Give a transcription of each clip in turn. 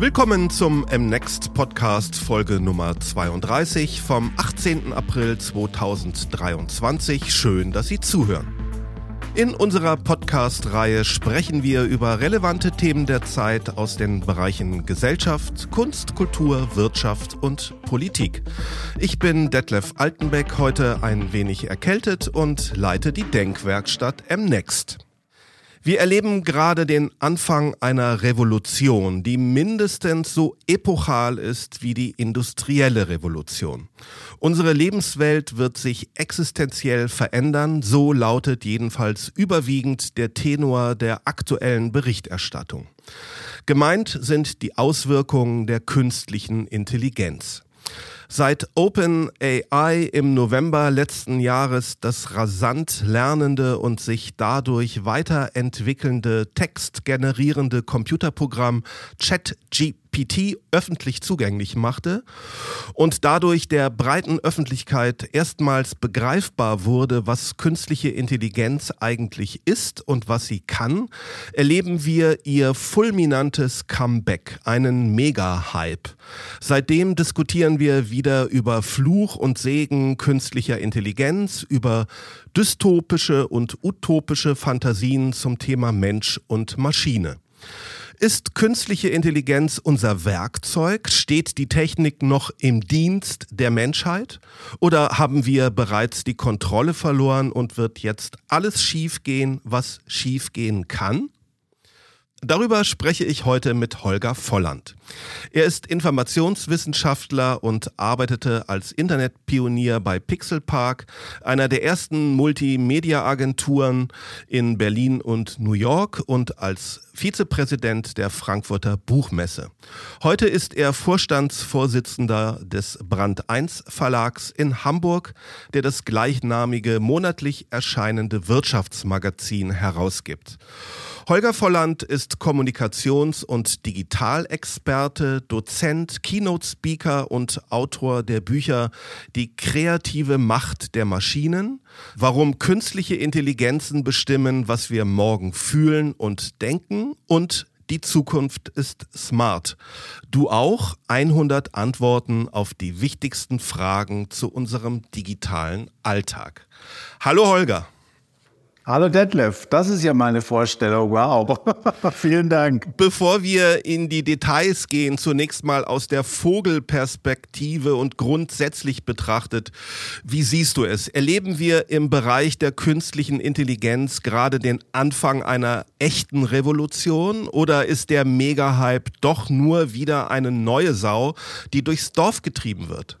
Willkommen zum MNext Podcast Folge Nummer 32 vom 18. April 2023. Schön, dass Sie zuhören. In unserer Podcast-Reihe sprechen wir über relevante Themen der Zeit aus den Bereichen Gesellschaft, Kunst, Kultur, Wirtschaft und Politik. Ich bin Detlef Altenbeck, heute ein wenig erkältet und leite die Denkwerkstatt MNext. Wir erleben gerade den Anfang einer Revolution, die mindestens so epochal ist wie die industrielle Revolution. Unsere Lebenswelt wird sich existenziell verändern, so lautet jedenfalls überwiegend der Tenor der aktuellen Berichterstattung. Gemeint sind die Auswirkungen der künstlichen Intelligenz. Seit OpenAI im November letzten Jahres das rasant lernende und sich dadurch weiterentwickelnde textgenerierende Computerprogramm ChatGPT GPT öffentlich zugänglich machte und dadurch der breiten Öffentlichkeit erstmals begreifbar wurde, was künstliche Intelligenz eigentlich ist und was sie kann, erleben wir ihr fulminantes Comeback, einen Mega-Hype. Seitdem diskutieren wir wieder über Fluch und Segen künstlicher Intelligenz, über dystopische und utopische Fantasien zum Thema Mensch und Maschine. Ist künstliche Intelligenz unser Werkzeug? Steht die Technik noch im Dienst der Menschheit? Oder haben wir bereits die Kontrolle verloren und wird jetzt alles schiefgehen, was schiefgehen kann? Darüber spreche ich heute mit Holger Volland. Er ist Informationswissenschaftler und arbeitete als Internetpionier bei Pixelpark, einer der ersten Multimedia-Agenturen in Berlin und New York und als Vizepräsident der Frankfurter Buchmesse. Heute ist er Vorstandsvorsitzender des Brand 1 Verlags in Hamburg, der das gleichnamige monatlich erscheinende Wirtschaftsmagazin herausgibt. Holger Volland ist Kommunikations- und Digitalexperte, Dozent, Keynote-Speaker und Autor der Bücher Die kreative Macht der Maschinen, warum künstliche Intelligenzen bestimmen, was wir morgen fühlen und denken und die Zukunft ist smart. Du auch 100 Antworten auf die wichtigsten Fragen zu unserem digitalen Alltag. Hallo Holger. Hallo Detlef, das ist ja meine Vorstellung. Wow. Vielen Dank. Bevor wir in die Details gehen, zunächst mal aus der Vogelperspektive und grundsätzlich betrachtet, wie siehst du es? Erleben wir im Bereich der künstlichen Intelligenz gerade den Anfang einer echten Revolution oder ist der Mega-Hype doch nur wieder eine neue Sau, die durchs Dorf getrieben wird?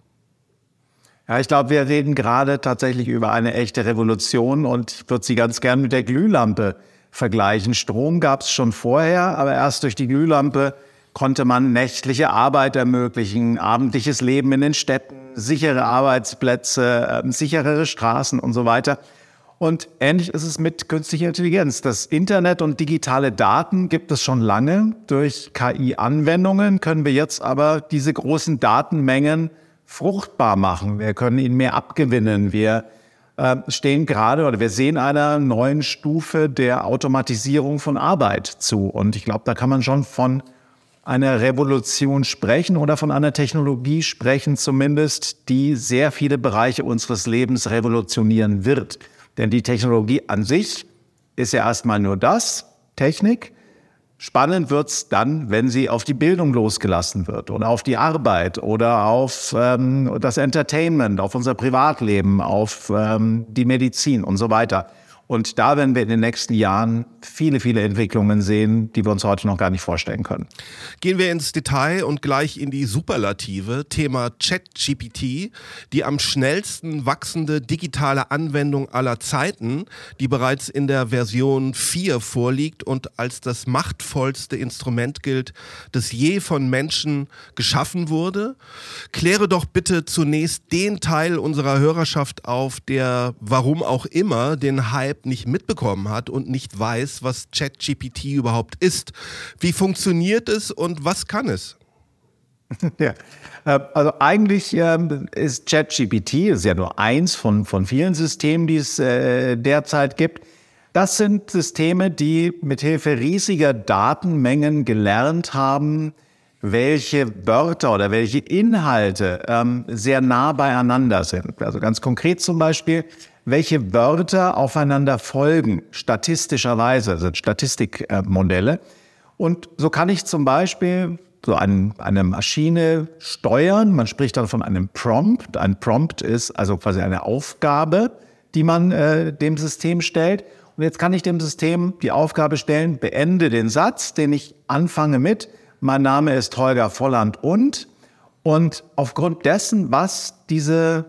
Ja, ich glaube, wir reden gerade tatsächlich über eine echte Revolution und ich würde sie ganz gern mit der Glühlampe vergleichen. Strom gab es schon vorher, aber erst durch die Glühlampe konnte man nächtliche Arbeit ermöglichen, abendliches Leben in den Städten, sichere Arbeitsplätze, äh, sicherere Straßen und so weiter. Und ähnlich ist es mit künstlicher Intelligenz. Das Internet und digitale Daten gibt es schon lange. Durch KI-Anwendungen können wir jetzt aber diese großen Datenmengen fruchtbar machen. Wir können ihn mehr abgewinnen. Wir äh, stehen gerade oder wir sehen einer neuen Stufe der Automatisierung von Arbeit zu. Und ich glaube, da kann man schon von einer Revolution sprechen oder von einer Technologie sprechen, zumindest, die sehr viele Bereiche unseres Lebens revolutionieren wird. Denn die Technologie an sich ist ja erstmal nur das, Technik. Spannend wird's dann, wenn sie auf die Bildung losgelassen wird oder auf die Arbeit oder auf ähm, das Entertainment, auf unser Privatleben, auf ähm, die Medizin und so weiter. Und da werden wir in den nächsten Jahren viele, viele Entwicklungen sehen, die wir uns heute noch gar nicht vorstellen können. Gehen wir ins Detail und gleich in die Superlative. Thema ChatGPT, die am schnellsten wachsende digitale Anwendung aller Zeiten, die bereits in der Version 4 vorliegt und als das machtvollste Instrument gilt, das je von Menschen geschaffen wurde. Kläre doch bitte zunächst den Teil unserer Hörerschaft auf, der warum auch immer den Hype Nicht mitbekommen hat und nicht weiß, was ChatGPT überhaupt ist. Wie funktioniert es und was kann es? Ja, äh, also eigentlich ähm, ist ChatGPT, ist ja nur eins von, von vielen Systemen, die es äh, derzeit gibt. Das sind Systeme, die mithilfe riesiger Datenmengen gelernt haben, welche Wörter oder welche Inhalte ähm, sehr nah beieinander sind. Also ganz konkret zum Beispiel, welche Wörter aufeinander folgen, statistischerweise, sind Statistikmodelle. Und so kann ich zum Beispiel so ein, eine Maschine steuern. Man spricht dann von einem Prompt. Ein Prompt ist also quasi eine Aufgabe, die man äh, dem System stellt. Und jetzt kann ich dem System die Aufgabe stellen, beende den Satz, den ich anfange mit, mein Name ist Holger Volland und. Und aufgrund dessen, was diese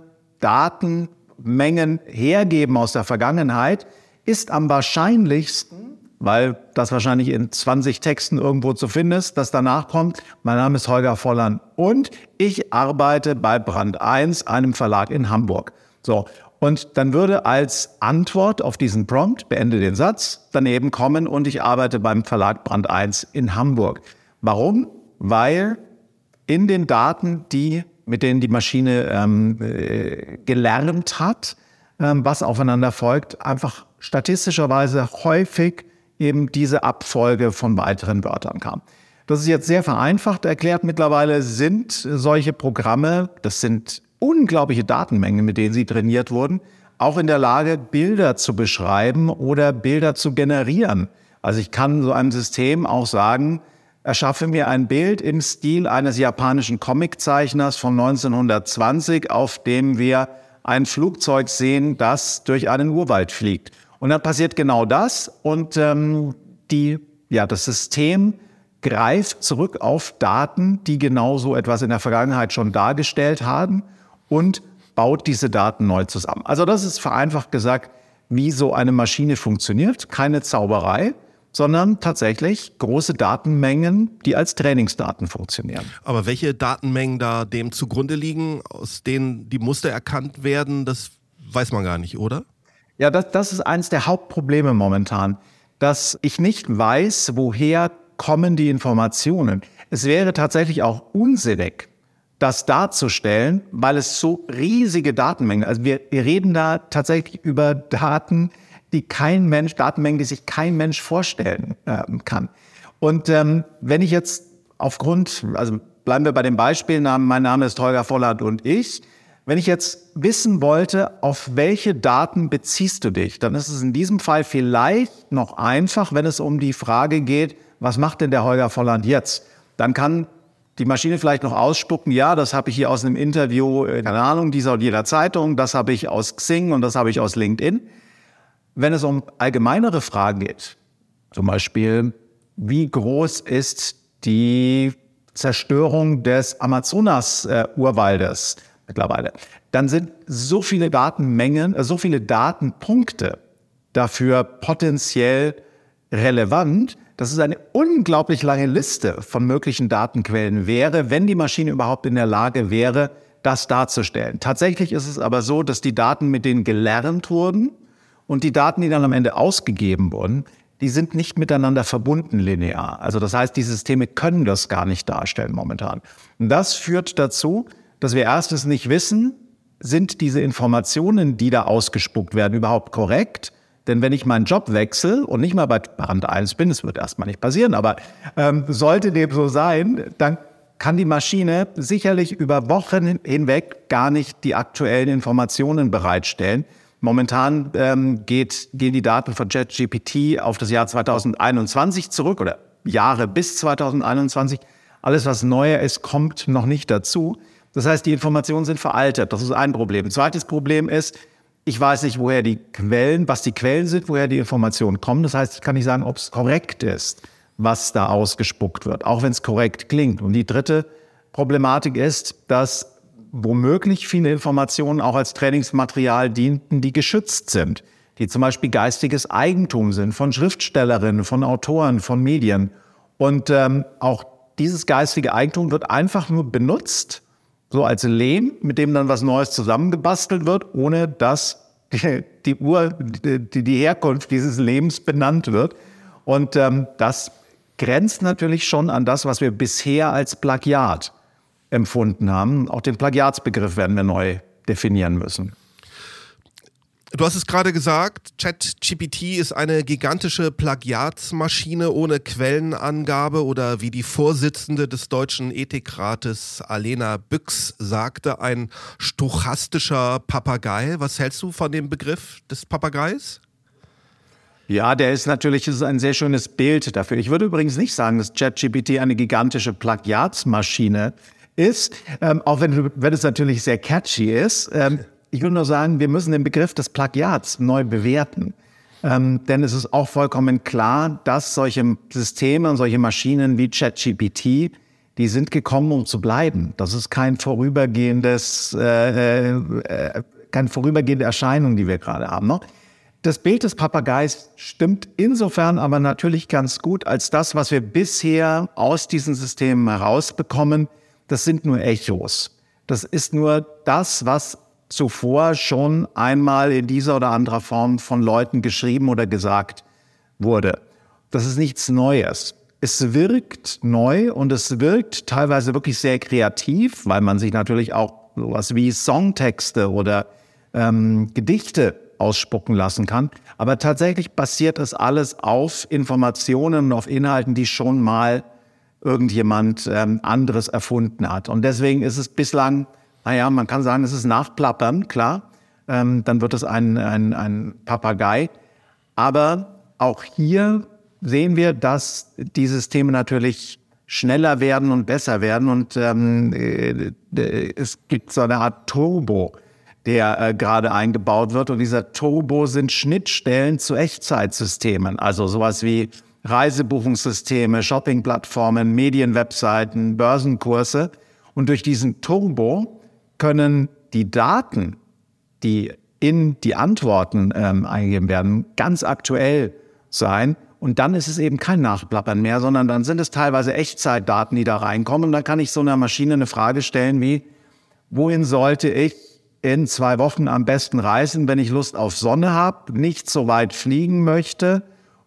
Datenmengen hergeben aus der Vergangenheit, ist am wahrscheinlichsten, weil das wahrscheinlich in 20 Texten irgendwo zu finden ist, dass danach kommt, mein Name ist Holger Volland und ich arbeite bei Brand 1, einem Verlag in Hamburg. So. Und dann würde als Antwort auf diesen Prompt, beende den Satz, daneben kommen und ich arbeite beim Verlag Brand 1 in Hamburg. Warum? Weil in den Daten, die, mit denen die Maschine ähm, äh, gelernt hat, ähm, was aufeinander folgt, einfach statistischerweise häufig eben diese Abfolge von weiteren Wörtern kam. Das ist jetzt sehr vereinfacht erklärt. Mittlerweile sind solche Programme, das sind unglaubliche Datenmengen, mit denen sie trainiert wurden, auch in der Lage, Bilder zu beschreiben oder Bilder zu generieren. Also ich kann so einem System auch sagen, erschaffe mir ein Bild im Stil eines japanischen Comiczeichners von 1920, auf dem wir ein Flugzeug sehen, das durch einen Urwald fliegt. Und dann passiert genau das und ähm, die, ja, das System greift zurück auf Daten, die genau so etwas in der Vergangenheit schon dargestellt haben und baut diese Daten neu zusammen. Also das ist vereinfacht gesagt, wie so eine Maschine funktioniert. Keine Zauberei, sondern tatsächlich große Datenmengen, die als Trainingsdaten funktionieren. Aber welche Datenmengen da dem zugrunde liegen, aus denen die Muster erkannt werden, das weiß man gar nicht, oder? Ja, das, das ist eines der Hauptprobleme momentan, dass ich nicht weiß, woher kommen die Informationen. Es wäre tatsächlich auch unsinnig, das darzustellen, weil es so riesige Datenmengen, also wir, wir reden da tatsächlich über Daten, die kein Mensch, Datenmengen, die sich kein Mensch vorstellen äh, kann. Und ähm, wenn ich jetzt aufgrund, also bleiben wir bei dem Beispiel, mein Name ist Holger Volland und ich, wenn ich jetzt wissen wollte, auf welche Daten beziehst du dich, dann ist es in diesem Fall vielleicht noch einfach, wenn es um die Frage geht, was macht denn der Holger Volland jetzt? Dann kann die Maschine vielleicht noch ausspucken, ja, das habe ich hier aus einem Interview, äh, keine Ahnung, dieser oder jeder Zeitung, das habe ich aus Xing und das habe ich aus LinkedIn. Wenn es um allgemeinere Fragen geht, zum Beispiel, wie groß ist die Zerstörung des Amazonas-Urwaldes mittlerweile, dann sind so viele Datenmengen, äh, so viele Datenpunkte dafür potenziell relevant, dass es eine unglaublich lange Liste von möglichen Datenquellen wäre, wenn die Maschine überhaupt in der Lage wäre, das darzustellen. Tatsächlich ist es aber so, dass die Daten, mit denen gelernt wurden, und die Daten, die dann am Ende ausgegeben wurden, die sind nicht miteinander verbunden linear. Also das heißt, die Systeme können das gar nicht darstellen momentan. Und das führt dazu, dass wir erstens nicht wissen, sind diese Informationen, die da ausgespuckt werden, überhaupt korrekt? Denn wenn ich meinen Job wechsle und nicht mal bei Band 1 bin, es wird erstmal nicht passieren, aber ähm, sollte dem so sein, dann kann die Maschine sicherlich über Wochen hinweg gar nicht die aktuellen Informationen bereitstellen, Momentan ähm, geht, gehen die Daten von JetGPT auf das Jahr 2021 zurück oder Jahre bis 2021. Alles, was neuer ist, kommt noch nicht dazu. Das heißt, die Informationen sind veraltet. Das ist ein Problem. Zweites Problem ist, ich weiß nicht, woher die Quellen, was die Quellen sind, woher die Informationen kommen. Das heißt, ich kann nicht sagen, ob es korrekt ist, was da ausgespuckt wird, auch wenn es korrekt klingt. Und die dritte Problematik ist, dass womöglich viele Informationen auch als Trainingsmaterial dienten, die geschützt sind, die zum Beispiel geistiges Eigentum sind von Schriftstellerinnen, von Autoren, von Medien. Und ähm, auch dieses geistige Eigentum wird einfach nur benutzt, so als Lehm, mit dem dann was Neues zusammengebastelt wird, ohne dass die, die Ur, die, die Herkunft dieses Lebens benannt wird. Und ähm, das grenzt natürlich schon an das, was wir bisher als Plagiat empfunden haben. Auch den Plagiatsbegriff werden wir neu definieren müssen. Du hast es gerade gesagt, ChatGPT ist eine gigantische Plagiatsmaschine ohne Quellenangabe oder wie die Vorsitzende des Deutschen Ethikrates Alena Büchs sagte, ein stochastischer Papagei. Was hältst du von dem Begriff des Papageis? Ja, der ist natürlich ist ein sehr schönes Bild dafür. Ich würde übrigens nicht sagen, dass ChatGPT eine gigantische Plagiatsmaschine ist, ähm, auch wenn, wenn es natürlich sehr catchy ist. Ähm, ich würde nur sagen, wir müssen den Begriff des Plagiats neu bewerten. Ähm, denn es ist auch vollkommen klar, dass solche Systeme und solche Maschinen wie ChatGPT, die sind gekommen, um zu bleiben. Das ist kein vorübergehendes, äh, äh, keine vorübergehende Erscheinung, die wir gerade haben. Ne? Das Bild des Papageis stimmt insofern aber natürlich ganz gut, als das, was wir bisher aus diesen Systemen herausbekommen, das sind nur Echos. Das ist nur das, was zuvor schon einmal in dieser oder anderer Form von Leuten geschrieben oder gesagt wurde. Das ist nichts Neues. Es wirkt neu und es wirkt teilweise wirklich sehr kreativ, weil man sich natürlich auch sowas wie Songtexte oder ähm, Gedichte ausspucken lassen kann. Aber tatsächlich basiert das alles auf Informationen und auf Inhalten, die schon mal irgendjemand ähm, anderes erfunden hat. Und deswegen ist es bislang, naja, man kann sagen, es ist Nachplappern, klar. Ähm, dann wird es ein, ein, ein Papagei. Aber auch hier sehen wir, dass die Systeme natürlich schneller werden und besser werden. Und ähm, äh, es gibt so eine Art Turbo, der äh, gerade eingebaut wird. Und dieser Turbo sind Schnittstellen zu Echtzeitsystemen, also sowas wie Reisebuchungssysteme, Shoppingplattformen, Medienwebseiten, Börsenkurse. Und durch diesen Turbo können die Daten, die in die Antworten ähm, eingegeben werden, ganz aktuell sein. Und dann ist es eben kein Nachplappern mehr, sondern dann sind es teilweise Echtzeitdaten, die da reinkommen. Und dann kann ich so einer Maschine eine Frage stellen wie, wohin sollte ich in zwei Wochen am besten reisen, wenn ich Lust auf Sonne habe, nicht so weit fliegen möchte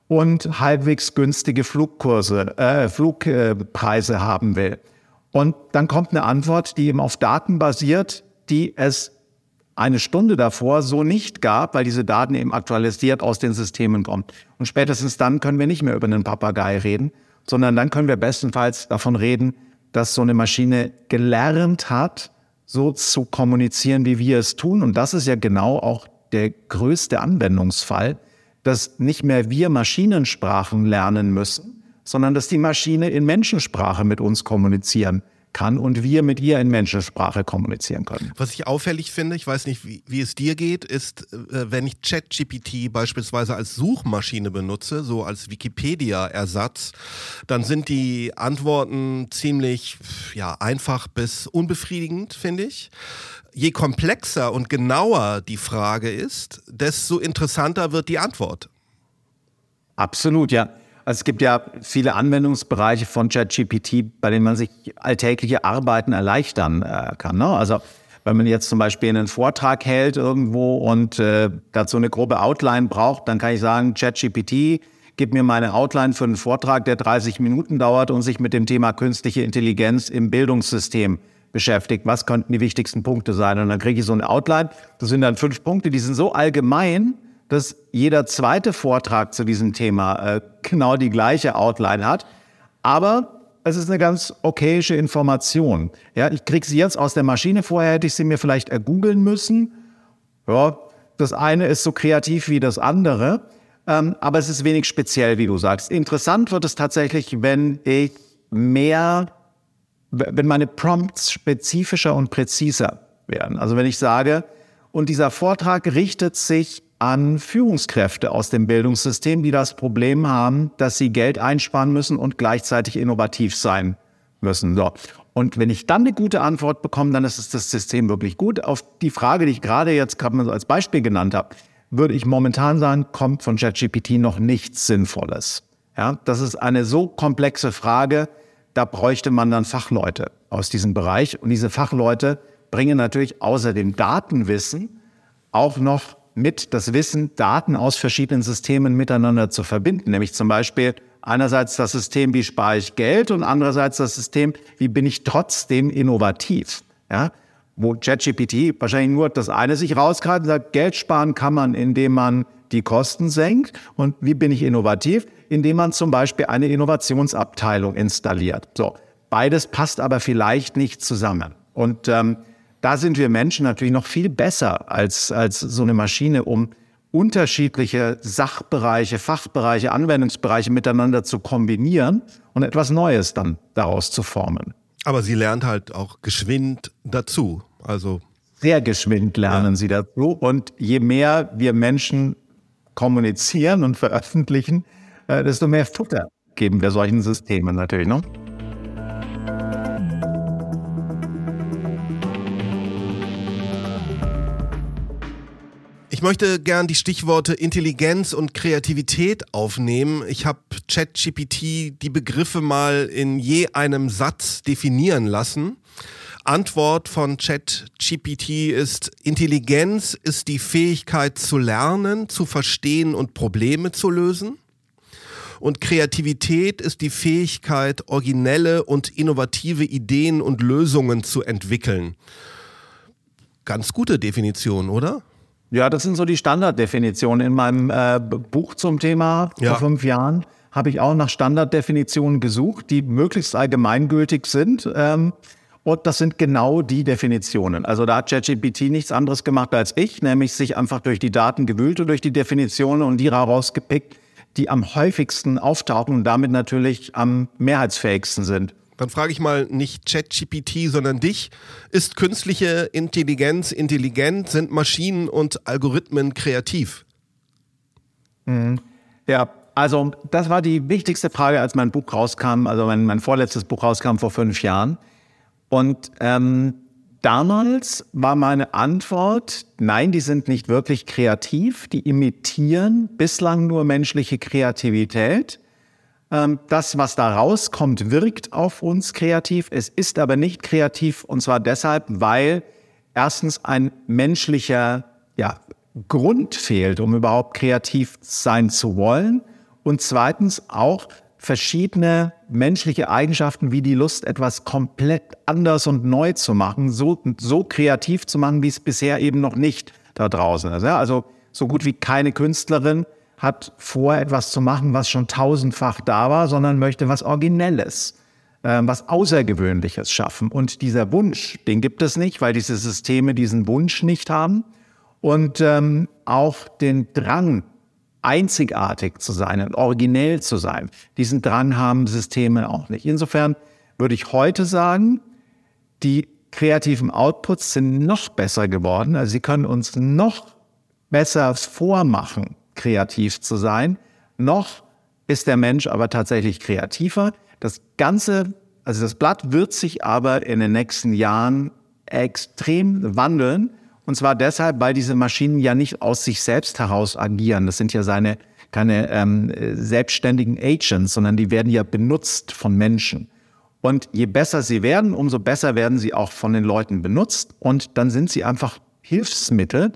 und halbwegs günstige Flugkurse, äh, Flugpreise haben will. Und dann kommt eine Antwort, die eben auf Daten basiert, die es eine Stunde davor so nicht gab, weil diese Daten eben aktualisiert aus den Systemen kommen. Und spätestens dann können wir nicht mehr über einen Papagei reden, sondern dann können wir bestenfalls davon reden, dass so eine Maschine gelernt hat, so zu kommunizieren, wie wir es tun. Und das ist ja genau auch der größte Anwendungsfall, dass nicht mehr wir Maschinensprachen lernen müssen, sondern dass die Maschine in Menschensprache mit uns kommunizieren kann und wir mit ihr in Menschensprache kommunizieren können. Was ich auffällig finde, ich weiß nicht, wie, wie es dir geht, ist, äh, wenn ich ChatGPT beispielsweise als Suchmaschine benutze, so als Wikipedia-Ersatz, dann sind die Antworten ziemlich ja, einfach bis unbefriedigend, finde ich. Je komplexer und genauer die Frage ist, desto interessanter wird die Antwort. Absolut, ja. Also es gibt ja viele Anwendungsbereiche von ChatGPT, bei denen man sich alltägliche Arbeiten erleichtern äh, kann. Ne? Also wenn man jetzt zum Beispiel einen Vortrag hält irgendwo und äh, dazu eine grobe Outline braucht, dann kann ich sagen, ChatGPT, gib mir meine Outline für einen Vortrag, der 30 Minuten dauert und sich mit dem Thema künstliche Intelligenz im Bildungssystem beschäftigt. Was könnten die wichtigsten Punkte sein? Und dann kriege ich so eine Outline. Das sind dann fünf Punkte, die sind so allgemein, dass jeder zweite Vortrag zu diesem Thema äh, genau die gleiche Outline hat. Aber es ist eine ganz okayische Information. Ja, ich kriege sie jetzt aus der Maschine. Vorher hätte ich sie mir vielleicht ergoogeln müssen. Ja, das eine ist so kreativ wie das andere. Ähm, aber es ist wenig speziell, wie du sagst. Interessant wird es tatsächlich, wenn ich mehr, wenn meine Prompts spezifischer und präziser werden. Also wenn ich sage, und dieser Vortrag richtet sich an Führungskräfte aus dem Bildungssystem, die das Problem haben, dass sie Geld einsparen müssen und gleichzeitig innovativ sein müssen. So. Und wenn ich dann eine gute Antwort bekomme, dann ist das System wirklich gut. Auf die Frage, die ich gerade jetzt gerade als Beispiel genannt habe, würde ich momentan sagen, kommt von ChatGPT noch nichts Sinnvolles. Ja, das ist eine so komplexe Frage, da bräuchte man dann Fachleute aus diesem Bereich. Und diese Fachleute bringen natürlich außer dem Datenwissen auch noch mit das Wissen, Daten aus verschiedenen Systemen miteinander zu verbinden. Nämlich zum Beispiel einerseits das System, wie spare ich Geld und andererseits das System, wie bin ich trotzdem innovativ. Ja? wo ChatGPT wahrscheinlich nur das eine sich rausgreift und sagt, Geld sparen kann man, indem man die Kosten senkt. Und wie bin ich innovativ? Indem man zum Beispiel eine Innovationsabteilung installiert. So, beides passt aber vielleicht nicht zusammen. Und ähm, da sind wir Menschen natürlich noch viel besser als, als so eine Maschine, um unterschiedliche Sachbereiche, Fachbereiche, Anwendungsbereiche miteinander zu kombinieren und etwas Neues dann daraus zu formen. Aber sie lernt halt auch geschwind dazu. Also sehr geschwind lernen ja. sie dazu. Und je mehr wir Menschen kommunizieren und veröffentlichen, äh, desto mehr Futter geben wir solchen Systemen natürlich. Ne? Ich möchte gern die Stichworte Intelligenz und Kreativität aufnehmen. Ich habe ChatGPT die Begriffe mal in je einem Satz definieren lassen. Antwort von ChatGPT ist, Intelligenz ist die Fähigkeit zu lernen, zu verstehen und Probleme zu lösen. Und Kreativität ist die Fähigkeit, originelle und innovative Ideen und Lösungen zu entwickeln. Ganz gute Definition, oder? Ja, das sind so die Standarddefinitionen. In meinem äh, Buch zum Thema ja. vor fünf Jahren habe ich auch nach Standarddefinitionen gesucht, die möglichst allgemeingültig sind. Ähm, und das sind genau die Definitionen. Also da hat ChatGPT nichts anderes gemacht als ich, nämlich sich einfach durch die Daten gewühlt und durch die Definitionen und die herausgepickt, die am häufigsten auftauchen und damit natürlich am mehrheitsfähigsten sind. Dann frage ich mal nicht ChatGPT, sondern dich. Ist künstliche Intelligenz intelligent? Sind Maschinen und Algorithmen kreativ? Mhm. Ja, also das war die wichtigste Frage, als mein Buch rauskam, also mein, mein vorletztes Buch rauskam vor fünf Jahren. Und ähm, damals war meine Antwort, nein, die sind nicht wirklich kreativ, die imitieren bislang nur menschliche Kreativität. Ähm, das, was da rauskommt, wirkt auf uns kreativ. Es ist aber nicht kreativ und zwar deshalb, weil erstens ein menschlicher ja, Grund fehlt, um überhaupt kreativ sein zu wollen. Und zweitens auch verschiedene menschliche Eigenschaften wie die Lust, etwas komplett anders und neu zu machen, so, so kreativ zu machen, wie es bisher eben noch nicht da draußen ist. Also so gut wie keine Künstlerin hat vor, etwas zu machen, was schon tausendfach da war, sondern möchte was Originelles, äh, was Außergewöhnliches schaffen. Und dieser Wunsch, den gibt es nicht, weil diese Systeme diesen Wunsch nicht haben. Und ähm, auch den Drang, einzigartig zu sein und originell zu sein, diesen Drang haben Systeme auch nicht. Insofern würde ich heute sagen, die kreativen Outputs sind noch besser geworden. Also sie können uns noch besser vormachen, kreativ zu sein. Noch ist der Mensch aber tatsächlich kreativer. Das Ganze, also das Blatt wird sich aber in den nächsten Jahren extrem wandeln. Und zwar deshalb, weil diese Maschinen ja nicht aus sich selbst heraus agieren. Das sind ja seine keine ähm, selbstständigen Agents, sondern die werden ja benutzt von Menschen. Und je besser sie werden, umso besser werden sie auch von den Leuten benutzt. Und dann sind sie einfach Hilfsmittel,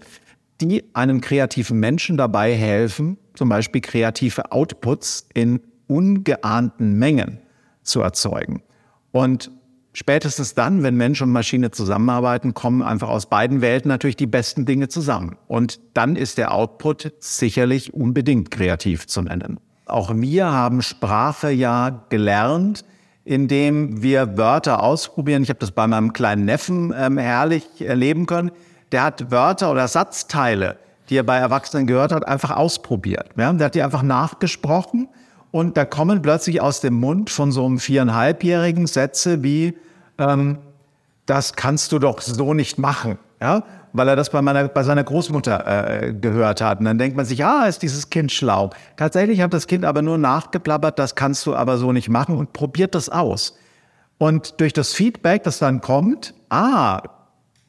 die einem kreativen Menschen dabei helfen, zum Beispiel kreative Outputs in ungeahnten Mengen zu erzeugen. Und spätestens dann, wenn Mensch und Maschine zusammenarbeiten, kommen einfach aus beiden Welten natürlich die besten Dinge zusammen. Und dann ist der Output sicherlich unbedingt kreativ zu nennen. Auch wir haben Sprache ja gelernt, indem wir Wörter ausprobieren. Ich habe das bei meinem kleinen Neffen ähm, herrlich erleben können der hat Wörter oder Satzteile, die er bei Erwachsenen gehört hat, einfach ausprobiert. Ja? Der hat die einfach nachgesprochen und da kommen plötzlich aus dem Mund von so einem viereinhalbjährigen Sätze wie, ähm, das kannst du doch so nicht machen. Ja? Weil er das bei, meiner, bei seiner Großmutter äh, gehört hat. Und dann denkt man sich, ah, ist dieses Kind schlau. Tatsächlich hat das Kind aber nur nachgeplappert, das kannst du aber so nicht machen und probiert das aus. Und durch das Feedback, das dann kommt, ah,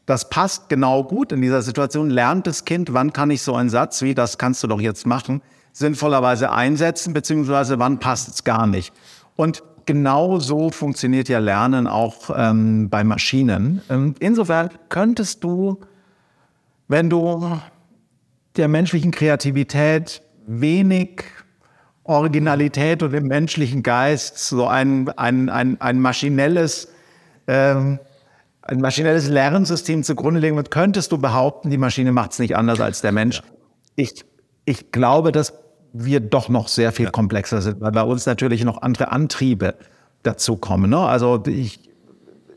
das passt genau gut in dieser Situation. Lernt das Kind, wann kann ich so einen Satz wie, das kannst du doch jetzt machen, sinnvollerweise einsetzen, beziehungsweise wann passt es gar nicht. Und genau so funktioniert ja Lernen auch ähm, bei Maschinen. Ähm, insofern könntest du, wenn du der menschlichen Kreativität wenig Originalität und dem menschlichen Geist so ein, ein, ein, ein maschinelles ähm, ein maschinelles Lernsystem zugrunde legen und könntest du behaupten, die Maschine macht es nicht anders als der Mensch. Ja. Ich, ich glaube, dass wir doch noch sehr viel ja. komplexer sind, weil bei uns natürlich noch andere Antriebe dazu kommen. Ne? Also ich,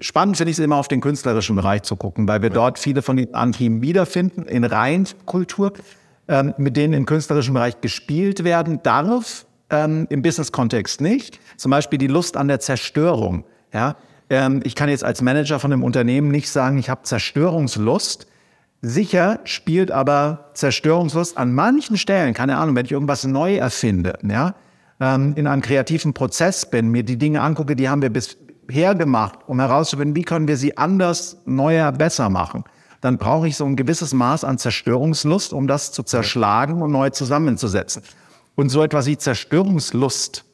spannend finde ich es immer auf den künstlerischen Bereich zu gucken, weil wir ja. dort viele von den Antrieben wiederfinden in Reinkultur, ähm, mit denen im künstlerischen Bereich gespielt werden darf, ähm, im Business-Kontext nicht. Zum Beispiel die Lust an der Zerstörung. Ja? Ähm, ich kann jetzt als Manager von einem Unternehmen nicht sagen, ich habe Zerstörungslust. Sicher spielt aber Zerstörungslust an manchen Stellen, keine Ahnung, wenn ich irgendwas neu erfinde, ja, ähm, in einem kreativen Prozess bin, mir die Dinge angucke, die haben wir bisher gemacht, um herauszufinden, wie können wir sie anders, neuer, besser machen. Dann brauche ich so ein gewisses Maß an Zerstörungslust, um das zu zerschlagen und neu zusammenzusetzen. Und so etwas wie Zerstörungslust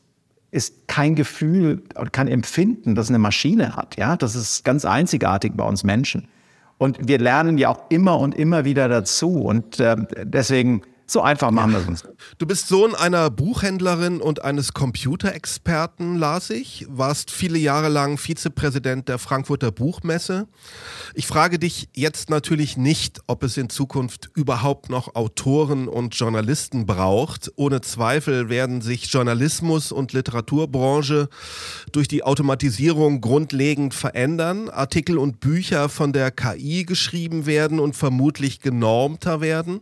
ist kein Gefühl, kein Empfinden, das eine Maschine hat. Ja, das ist ganz einzigartig bei uns Menschen. Und wir lernen ja auch immer und immer wieder dazu. Und äh, deswegen so einfach machen wir es uns. Du bist Sohn einer Buchhändlerin und eines Computerexperten, las ich. Warst viele Jahre lang Vizepräsident der Frankfurter Buchmesse. Ich frage dich jetzt natürlich nicht, ob es in Zukunft überhaupt noch Autoren und Journalisten braucht. Ohne Zweifel werden sich Journalismus und Literaturbranche durch die Automatisierung grundlegend verändern. Artikel und Bücher von der KI geschrieben werden und vermutlich genormter werden.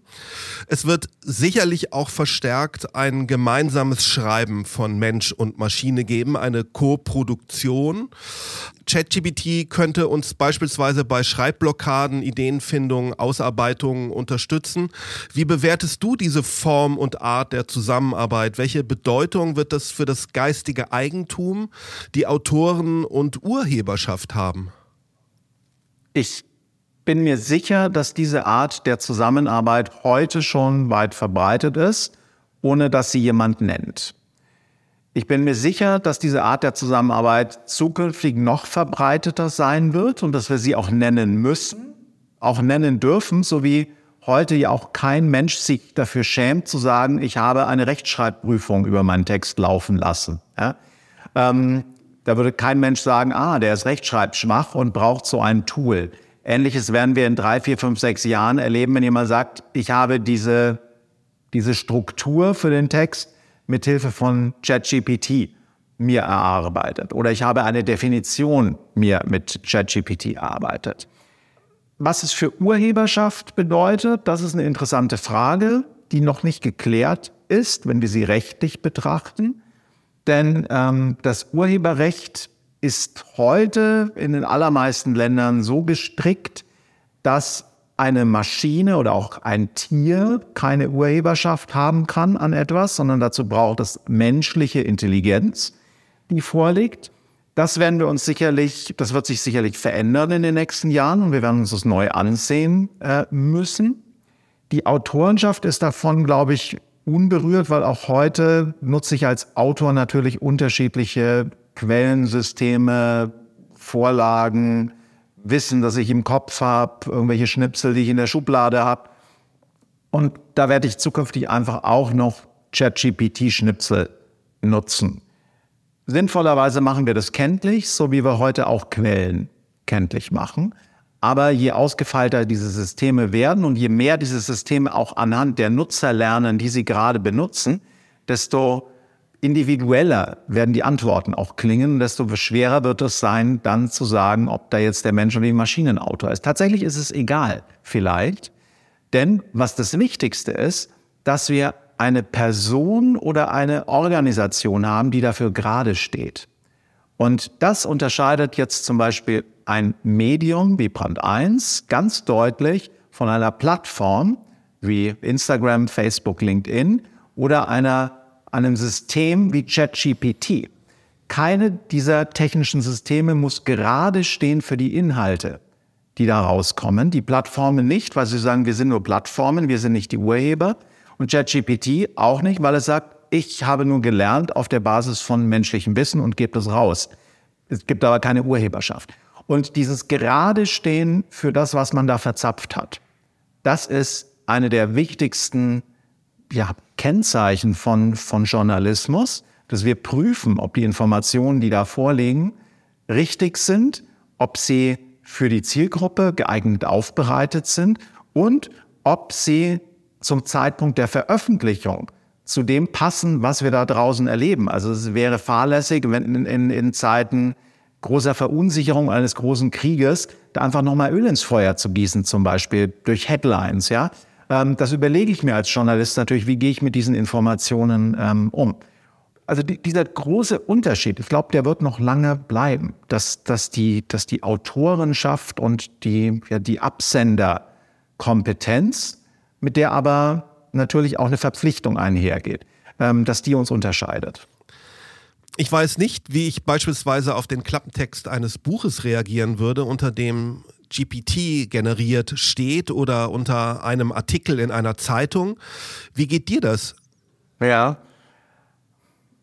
Es wird sicherlich auch verstärkt ein gemeinsames Schreiben von Mensch und Maschine geben, eine Co-Produktion. ChatGPT könnte uns beispielsweise bei Schreibblockaden, Ideenfindung, Ausarbeitung unterstützen. Wie bewertest du diese Form und Art der Zusammenarbeit? Welche Bedeutung wird das für das geistige Eigentum, die Autoren und Urheberschaft haben? Ich bin mir sicher, dass diese Art der Zusammenarbeit heute schon weit verbreitet ist, ohne dass sie jemand nennt. Ich bin mir sicher, dass diese Art der Zusammenarbeit zukünftig noch verbreiteter sein wird und dass wir sie auch nennen müssen, auch nennen dürfen, so wie heute ja auch kein Mensch sich dafür schämt zu sagen, ich habe eine Rechtschreibprüfung über meinen Text laufen lassen. Ja? Ähm, da würde kein Mensch sagen, ah, der ist rechtschreibschwach und braucht so ein Tool. Ähnliches werden wir in drei, vier, fünf, sechs Jahren erleben, wenn jemand sagt, ich habe diese, diese Struktur für den Text mit Hilfe von ChatGPT mir erarbeitet oder ich habe eine Definition mir mit ChatGPT erarbeitet. Was es für Urheberschaft bedeutet, das ist eine interessante Frage, die noch nicht geklärt ist, wenn wir sie rechtlich betrachten. Denn ähm, das Urheberrecht ist heute in den allermeisten Ländern so gestrickt, dass eine Maschine oder auch ein Tier keine Urheberschaft haben kann an etwas, sondern dazu braucht es menschliche Intelligenz, die vorliegt. Das werden wir uns sicherlich, das wird sich sicherlich verändern in den nächsten Jahren und wir werden uns das neu ansehen äh, müssen. Die Autorenschaft ist davon, glaube ich, unberührt, weil auch heute nutze ich als Autor natürlich unterschiedliche Quellensysteme, Vorlagen, Wissen, das ich im Kopf habe, irgendwelche Schnipsel, die ich in der Schublade habe. Und da werde ich zukünftig einfach auch noch ChatGPT-Schnipsel nutzen. Sinnvollerweise machen wir das kenntlich, so wie wir heute auch Quellen kenntlich machen. Aber je ausgefeilter diese Systeme werden und je mehr diese Systeme auch anhand der Nutzer lernen, die sie gerade benutzen, desto individueller werden die Antworten auch klingen, desto schwerer wird es sein, dann zu sagen, ob da jetzt der Mensch oder die Maschine ein Autor ist. Tatsächlich ist es egal, vielleicht. Denn was das Wichtigste ist, dass wir eine Person oder eine Organisation haben, die dafür gerade steht. Und das unterscheidet jetzt zum Beispiel ein Medium wie Brand 1 ganz deutlich von einer Plattform wie Instagram, Facebook, LinkedIn oder einer einem System wie ChatGPT. Keine dieser technischen Systeme muss gerade stehen für die Inhalte, die da rauskommen. Die Plattformen nicht, weil sie sagen, wir sind nur Plattformen, wir sind nicht die Urheber. Und ChatGPT auch nicht, weil es sagt, ich habe nur gelernt auf der Basis von menschlichem Wissen und gebe das raus. Es gibt aber keine Urheberschaft. Und dieses gerade stehen für das, was man da verzapft hat, das ist eine der wichtigsten ja, Kennzeichen von, von Journalismus, dass wir prüfen, ob die Informationen, die da vorliegen, richtig sind, ob sie für die Zielgruppe geeignet aufbereitet sind und ob sie zum Zeitpunkt der Veröffentlichung zu dem passen, was wir da draußen erleben. Also es wäre fahrlässig, wenn in, in, in Zeiten großer Verunsicherung eines großen Krieges da einfach nochmal Öl ins Feuer zu gießen, zum Beispiel durch Headlines, ja. Ähm, das überlege ich mir als Journalist natürlich, wie gehe ich mit diesen Informationen ähm, um. Also die, dieser große Unterschied, ich glaube, der wird noch lange bleiben, dass, dass, die, dass die Autorenschaft und die, ja, die Absenderkompetenz, mit der aber natürlich auch eine Verpflichtung einhergeht, ähm, dass die uns unterscheidet. Ich weiß nicht, wie ich beispielsweise auf den Klappentext eines Buches reagieren würde, unter dem GPT generiert steht oder unter einem Artikel in einer Zeitung. Wie geht dir das? Ja.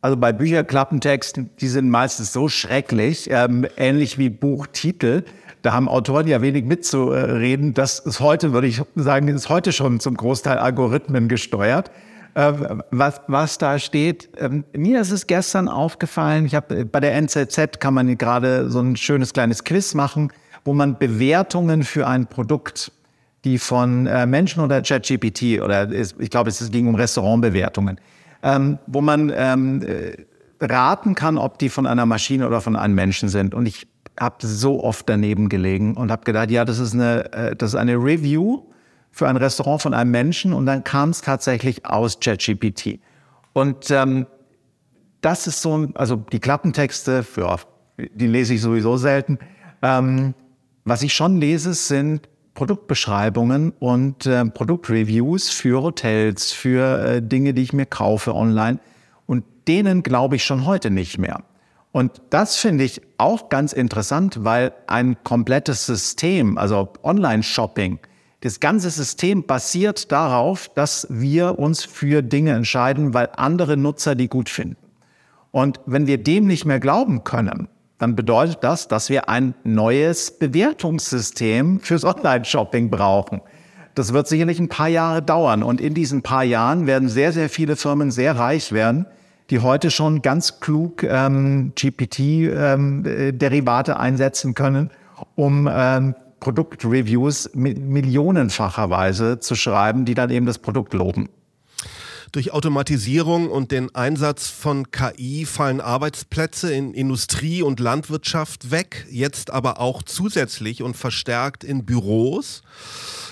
Also bei Bücherklappentexten, die sind meistens so schrecklich, ähm, ähnlich wie Buchtitel. Da haben Autoren ja wenig mitzureden. Das ist heute, würde ich sagen, ist heute schon zum Großteil Algorithmen gesteuert. Ähm, was, was da steht. Ähm, mir ist es gestern aufgefallen, ich habe bei der NZZ kann man gerade so ein schönes kleines Quiz machen, wo man Bewertungen für ein Produkt, die von äh, Menschen oder ChatGPT oder ist, ich glaube, es ging um Restaurantbewertungen, ähm, wo man ähm, äh, raten kann, ob die von einer Maschine oder von einem Menschen sind. Und ich habe so oft daneben gelegen und habe gedacht, ja, das ist eine, äh, das ist eine Review für ein Restaurant von einem Menschen und dann kam es tatsächlich aus ChatGPT. Und ähm, das ist so, also die Klappentexte, für, die lese ich sowieso selten. Ähm, was ich schon lese, sind Produktbeschreibungen und äh, Produktreviews für Hotels, für äh, Dinge, die ich mir kaufe online. Und denen glaube ich schon heute nicht mehr. Und das finde ich auch ganz interessant, weil ein komplettes System, also Online-Shopping, das ganze System basiert darauf, dass wir uns für Dinge entscheiden, weil andere Nutzer die gut finden. Und wenn wir dem nicht mehr glauben können, dann bedeutet das, dass wir ein neues Bewertungssystem fürs Online-Shopping brauchen. Das wird sicherlich ein paar Jahre dauern. Und in diesen paar Jahren werden sehr, sehr viele Firmen sehr reich werden, die heute schon ganz klug ähm, GPT-Derivate ähm, einsetzen können, um ähm, Produktreviews millionenfacherweise zu schreiben, die dann eben das Produkt loben. Durch Automatisierung und den Einsatz von KI fallen Arbeitsplätze in Industrie und Landwirtschaft weg, jetzt aber auch zusätzlich und verstärkt in Büros.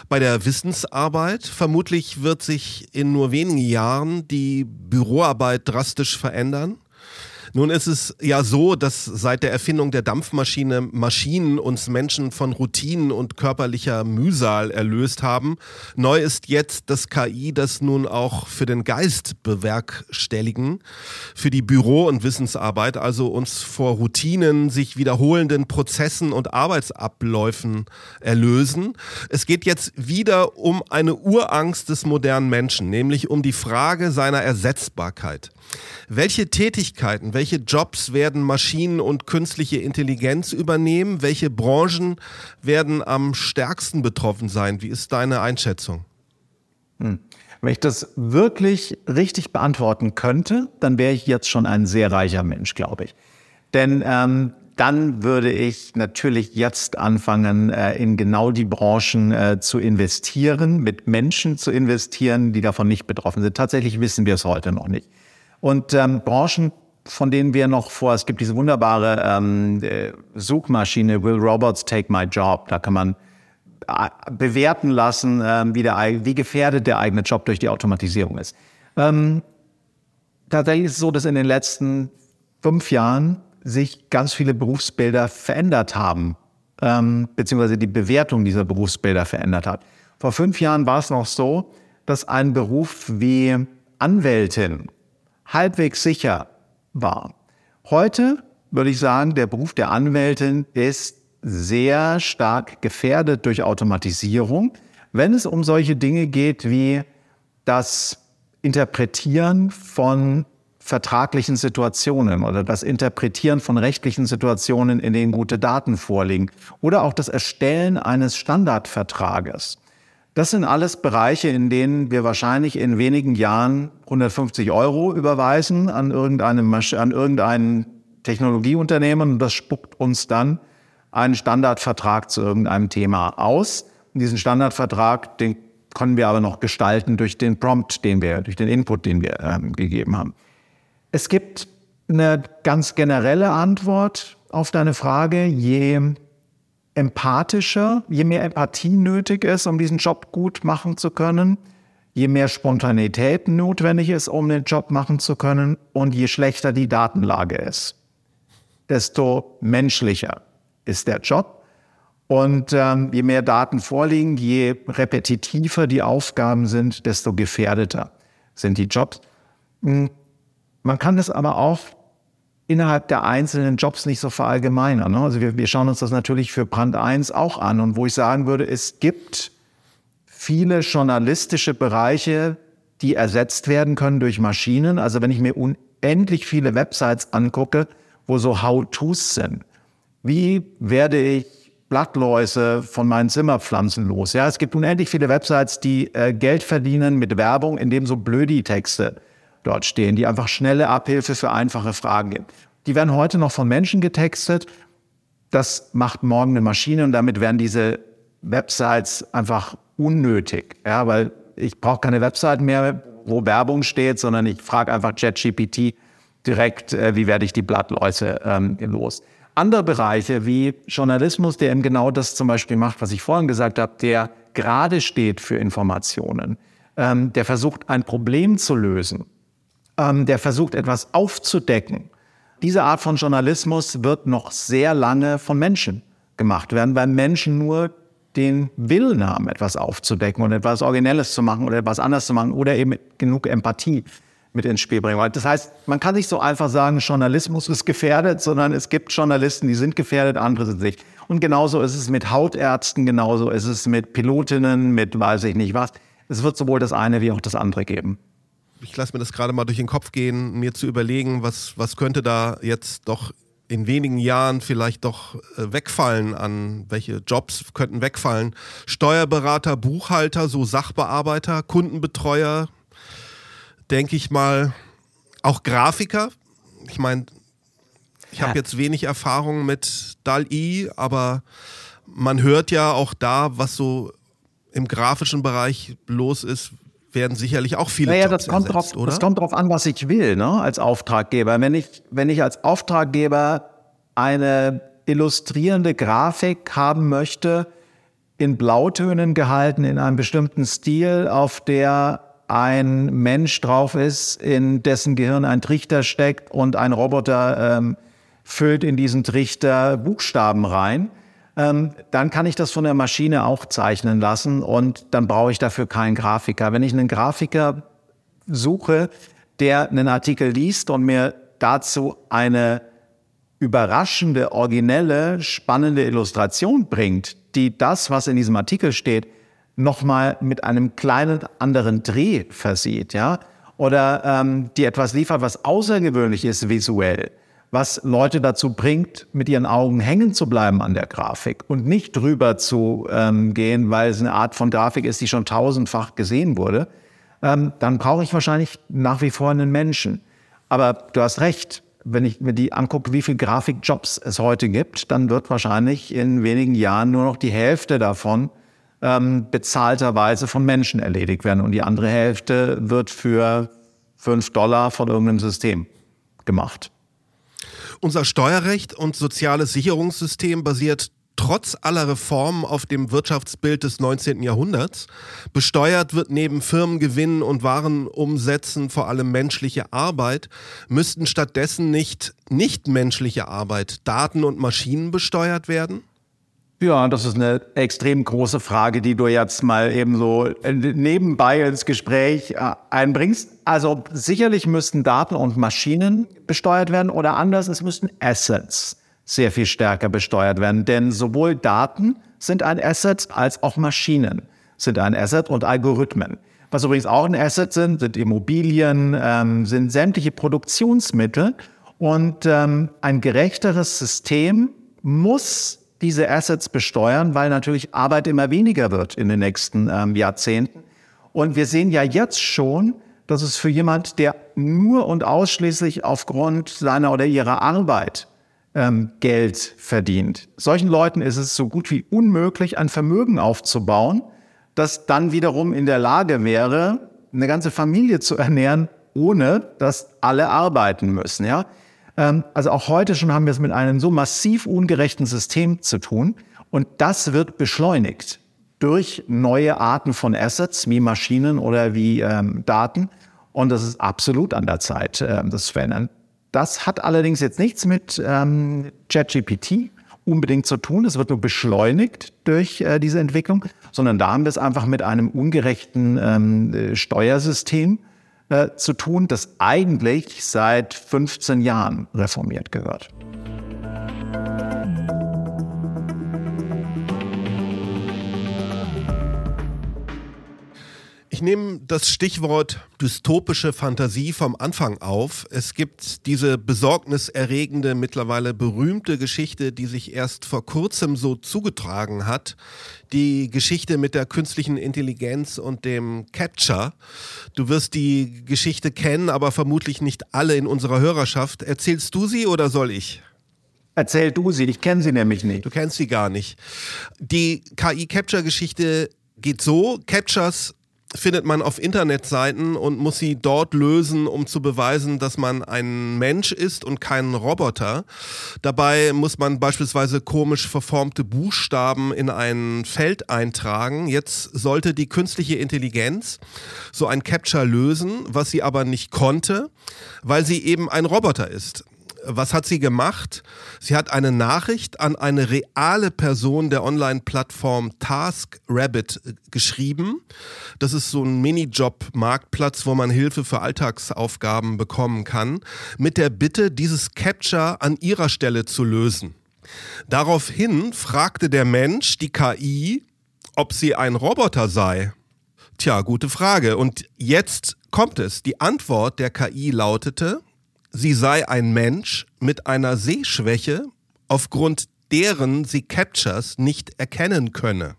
Bei der Wissensarbeit vermutlich wird sich in nur wenigen Jahren die Büroarbeit drastisch verändern. Nun ist es ja so, dass seit der Erfindung der Dampfmaschine Maschinen uns Menschen von Routinen und körperlicher Mühsal erlöst haben. Neu ist jetzt das KI das nun auch für den Geist bewerkstelligen, für die Büro- und Wissensarbeit, also uns vor Routinen, sich wiederholenden Prozessen und Arbeitsabläufen erlösen. Es geht jetzt wieder um eine Urangst des modernen Menschen, nämlich um die Frage seiner Ersetzbarkeit. Welche Tätigkeiten, welche Jobs werden Maschinen und künstliche Intelligenz übernehmen? Welche Branchen werden am stärksten betroffen sein? Wie ist deine Einschätzung? Hm. Wenn ich das wirklich richtig beantworten könnte, dann wäre ich jetzt schon ein sehr reicher Mensch, glaube ich. Denn ähm, dann würde ich natürlich jetzt anfangen, äh, in genau die Branchen äh, zu investieren, mit Menschen zu investieren, die davon nicht betroffen sind. Tatsächlich wissen wir es heute noch nicht. Und ähm, Branchen, von denen wir noch vor, es gibt diese wunderbare ähm, äh, Suchmaschine Will Robots Take My Job. Da kann man äh, bewerten lassen, ähm, wie, der, wie gefährdet der eigene Job durch die Automatisierung ist. Ähm, tatsächlich ist es so, dass in den letzten fünf Jahren sich ganz viele Berufsbilder verändert haben, ähm, beziehungsweise die Bewertung dieser Berufsbilder verändert hat. Vor fünf Jahren war es noch so, dass ein Beruf wie Anwältin halbwegs sicher war. Heute würde ich sagen, der Beruf der Anwältin ist sehr stark gefährdet durch Automatisierung, wenn es um solche Dinge geht wie das Interpretieren von vertraglichen Situationen oder das Interpretieren von rechtlichen Situationen, in denen gute Daten vorliegen oder auch das Erstellen eines Standardvertrages. Das sind alles Bereiche, in denen wir wahrscheinlich in wenigen Jahren 150 Euro überweisen an irgendeinem, an irgendein Technologieunternehmen und das spuckt uns dann einen Standardvertrag zu irgendeinem Thema aus. Und diesen Standardvertrag, den können wir aber noch gestalten durch den Prompt, den wir, durch den Input, den wir ähm, gegeben haben. Es gibt eine ganz generelle Antwort auf deine Frage. Je empathischer, je mehr Empathie nötig ist, um diesen Job gut machen zu können, je mehr Spontanität notwendig ist, um den Job machen zu können und je schlechter die Datenlage ist, desto menschlicher ist der Job. Und ähm, je mehr Daten vorliegen, je repetitiver die Aufgaben sind, desto gefährdeter sind die Jobs. Hm, man kann es aber auch innerhalb der einzelnen Jobs nicht so verallgemeinern. Ne? Also wir, wir schauen uns das natürlich für Brand 1 auch an und wo ich sagen würde, es gibt viele journalistische Bereiche, die ersetzt werden können durch Maschinen. Also wenn ich mir unendlich viele Websites angucke, wo so How-Tos sind. Wie werde ich Blattläuse von meinen Zimmerpflanzen los? Ja, es gibt unendlich viele Websites, die äh, Geld verdienen mit Werbung, indem so Blödi-Texte dort stehen, die einfach schnelle Abhilfe für einfache Fragen geben. Die werden heute noch von Menschen getextet. Das macht morgen eine Maschine und damit werden diese Websites einfach unnötig, ja, weil ich brauche keine Website mehr, wo Werbung steht, sondern ich frage einfach ChatGPT direkt, äh, wie werde ich die Blattläuse ähm, los. Andere Bereiche wie Journalismus, der eben genau das zum Beispiel macht, was ich vorhin gesagt habe, der gerade steht für Informationen, ähm, der versucht, ein Problem zu lösen, ähm, der versucht, etwas aufzudecken. Diese Art von Journalismus wird noch sehr lange von Menschen gemacht werden, weil Menschen nur den Willen haben, etwas aufzudecken und etwas Originelles zu machen oder etwas anders zu machen oder eben genug Empathie mit ins Spiel bringen. Das heißt, man kann nicht so einfach sagen, Journalismus ist gefährdet, sondern es gibt Journalisten, die sind gefährdet, andere sind nicht. Und genauso ist es mit Hautärzten, genauso ist es mit Pilotinnen, mit weiß ich nicht was. Es wird sowohl das eine wie auch das andere geben. Ich lasse mir das gerade mal durch den Kopf gehen, mir zu überlegen, was, was könnte da jetzt doch in wenigen Jahren vielleicht doch äh, wegfallen an, welche Jobs könnten wegfallen. Steuerberater, Buchhalter, so Sachbearbeiter, Kundenbetreuer, denke ich mal, auch Grafiker. Ich meine, ich ja. habe jetzt wenig Erfahrung mit DAL-I, aber man hört ja auch da, was so im grafischen Bereich los ist, werden sicherlich auch viele naja, Jobs das kommt ersetzt, drauf, oder? Das kommt darauf an, was ich will, ne, als Auftraggeber. Wenn ich, wenn ich als Auftraggeber eine illustrierende Grafik haben möchte, in Blautönen gehalten, in einem bestimmten Stil, auf der ein Mensch drauf ist, in dessen Gehirn ein Trichter steckt und ein Roboter ähm, füllt in diesen Trichter Buchstaben rein, ähm, dann kann ich das von der Maschine auch zeichnen lassen und dann brauche ich dafür keinen Grafiker. Wenn ich einen Grafiker suche, der einen Artikel liest und mir dazu eine überraschende, originelle, spannende Illustration bringt, die das, was in diesem Artikel steht, nochmal mit einem kleinen anderen Dreh versieht, ja, oder ähm, die etwas liefert, was außergewöhnlich ist visuell, was Leute dazu bringt, mit ihren Augen hängen zu bleiben an der Grafik und nicht drüber zu ähm, gehen, weil es eine Art von Grafik ist, die schon tausendfach gesehen wurde, ähm, dann brauche ich wahrscheinlich nach wie vor einen Menschen. Aber du hast recht, wenn ich mir die angucke, wie viele Grafikjobs es heute gibt, dann wird wahrscheinlich in wenigen Jahren nur noch die Hälfte davon ähm, bezahlterweise von Menschen erledigt werden und die andere Hälfte wird für fünf Dollar von irgendeinem System gemacht. Unser Steuerrecht und soziales Sicherungssystem basiert trotz aller Reformen auf dem Wirtschaftsbild des 19. Jahrhunderts. Besteuert wird neben Firmengewinnen und Warenumsätzen vor allem menschliche Arbeit. Müssten stattdessen nicht nichtmenschliche Arbeit, Daten und Maschinen besteuert werden? Ja, das ist eine extrem große Frage, die du jetzt mal eben so äh, nebenbei ins Gespräch äh, einbringst. Also sicherlich müssten Daten und Maschinen besteuert werden oder anders, es müssten Assets sehr viel stärker besteuert werden. Denn sowohl Daten sind ein Asset als auch Maschinen sind ein Asset und Algorithmen. Was übrigens auch ein Asset sind, sind Immobilien, ähm, sind sämtliche Produktionsmittel. Und ähm, ein gerechteres System muss diese Assets besteuern, weil natürlich Arbeit immer weniger wird in den nächsten ähm, Jahrzehnten. Und wir sehen ja jetzt schon, dass es für jemand, der nur und ausschließlich aufgrund seiner oder ihrer Arbeit ähm, Geld verdient. Solchen Leuten ist es so gut wie unmöglich, ein Vermögen aufzubauen, das dann wiederum in der Lage wäre, eine ganze Familie zu ernähren, ohne dass alle arbeiten müssen. Ja? Ähm, also auch heute schon haben wir es mit einem so massiv ungerechten System zu tun. Und das wird beschleunigt durch neue Arten von Assets wie Maschinen oder wie ähm, Daten. Und das ist absolut an der Zeit, ähm, das zu verändern. Das hat allerdings jetzt nichts mit ähm, ChatGPT unbedingt zu tun. Es wird nur beschleunigt durch äh, diese Entwicklung, sondern da haben wir es einfach mit einem ungerechten ähm, äh, Steuersystem äh, zu tun, das eigentlich seit 15 Jahren reformiert gehört. Ich nehme das Stichwort dystopische Fantasie vom Anfang auf. Es gibt diese besorgniserregende, mittlerweile berühmte Geschichte, die sich erst vor kurzem so zugetragen hat. Die Geschichte mit der künstlichen Intelligenz und dem Capture. Du wirst die Geschichte kennen, aber vermutlich nicht alle in unserer Hörerschaft. Erzählst du sie oder soll ich? Erzähl du sie, ich kenne sie nämlich nicht. Du kennst sie gar nicht. Die KI-Capture-Geschichte geht so, Captures findet man auf Internetseiten und muss sie dort lösen, um zu beweisen, dass man ein Mensch ist und kein Roboter. Dabei muss man beispielsweise komisch verformte Buchstaben in ein Feld eintragen. Jetzt sollte die künstliche Intelligenz so ein Capture lösen, was sie aber nicht konnte, weil sie eben ein Roboter ist was hat sie gemacht? Sie hat eine Nachricht an eine reale Person der Online-Plattform TaskRabbit äh, geschrieben. Das ist so ein Minijob-Marktplatz, wo man Hilfe für Alltagsaufgaben bekommen kann, mit der Bitte, dieses Capture an ihrer Stelle zu lösen. Daraufhin fragte der Mensch die KI, ob sie ein Roboter sei. Tja, gute Frage. Und jetzt kommt es. Die Antwort der KI lautete, sie sei ein Mensch mit einer Sehschwäche, aufgrund deren sie Captures nicht erkennen könne.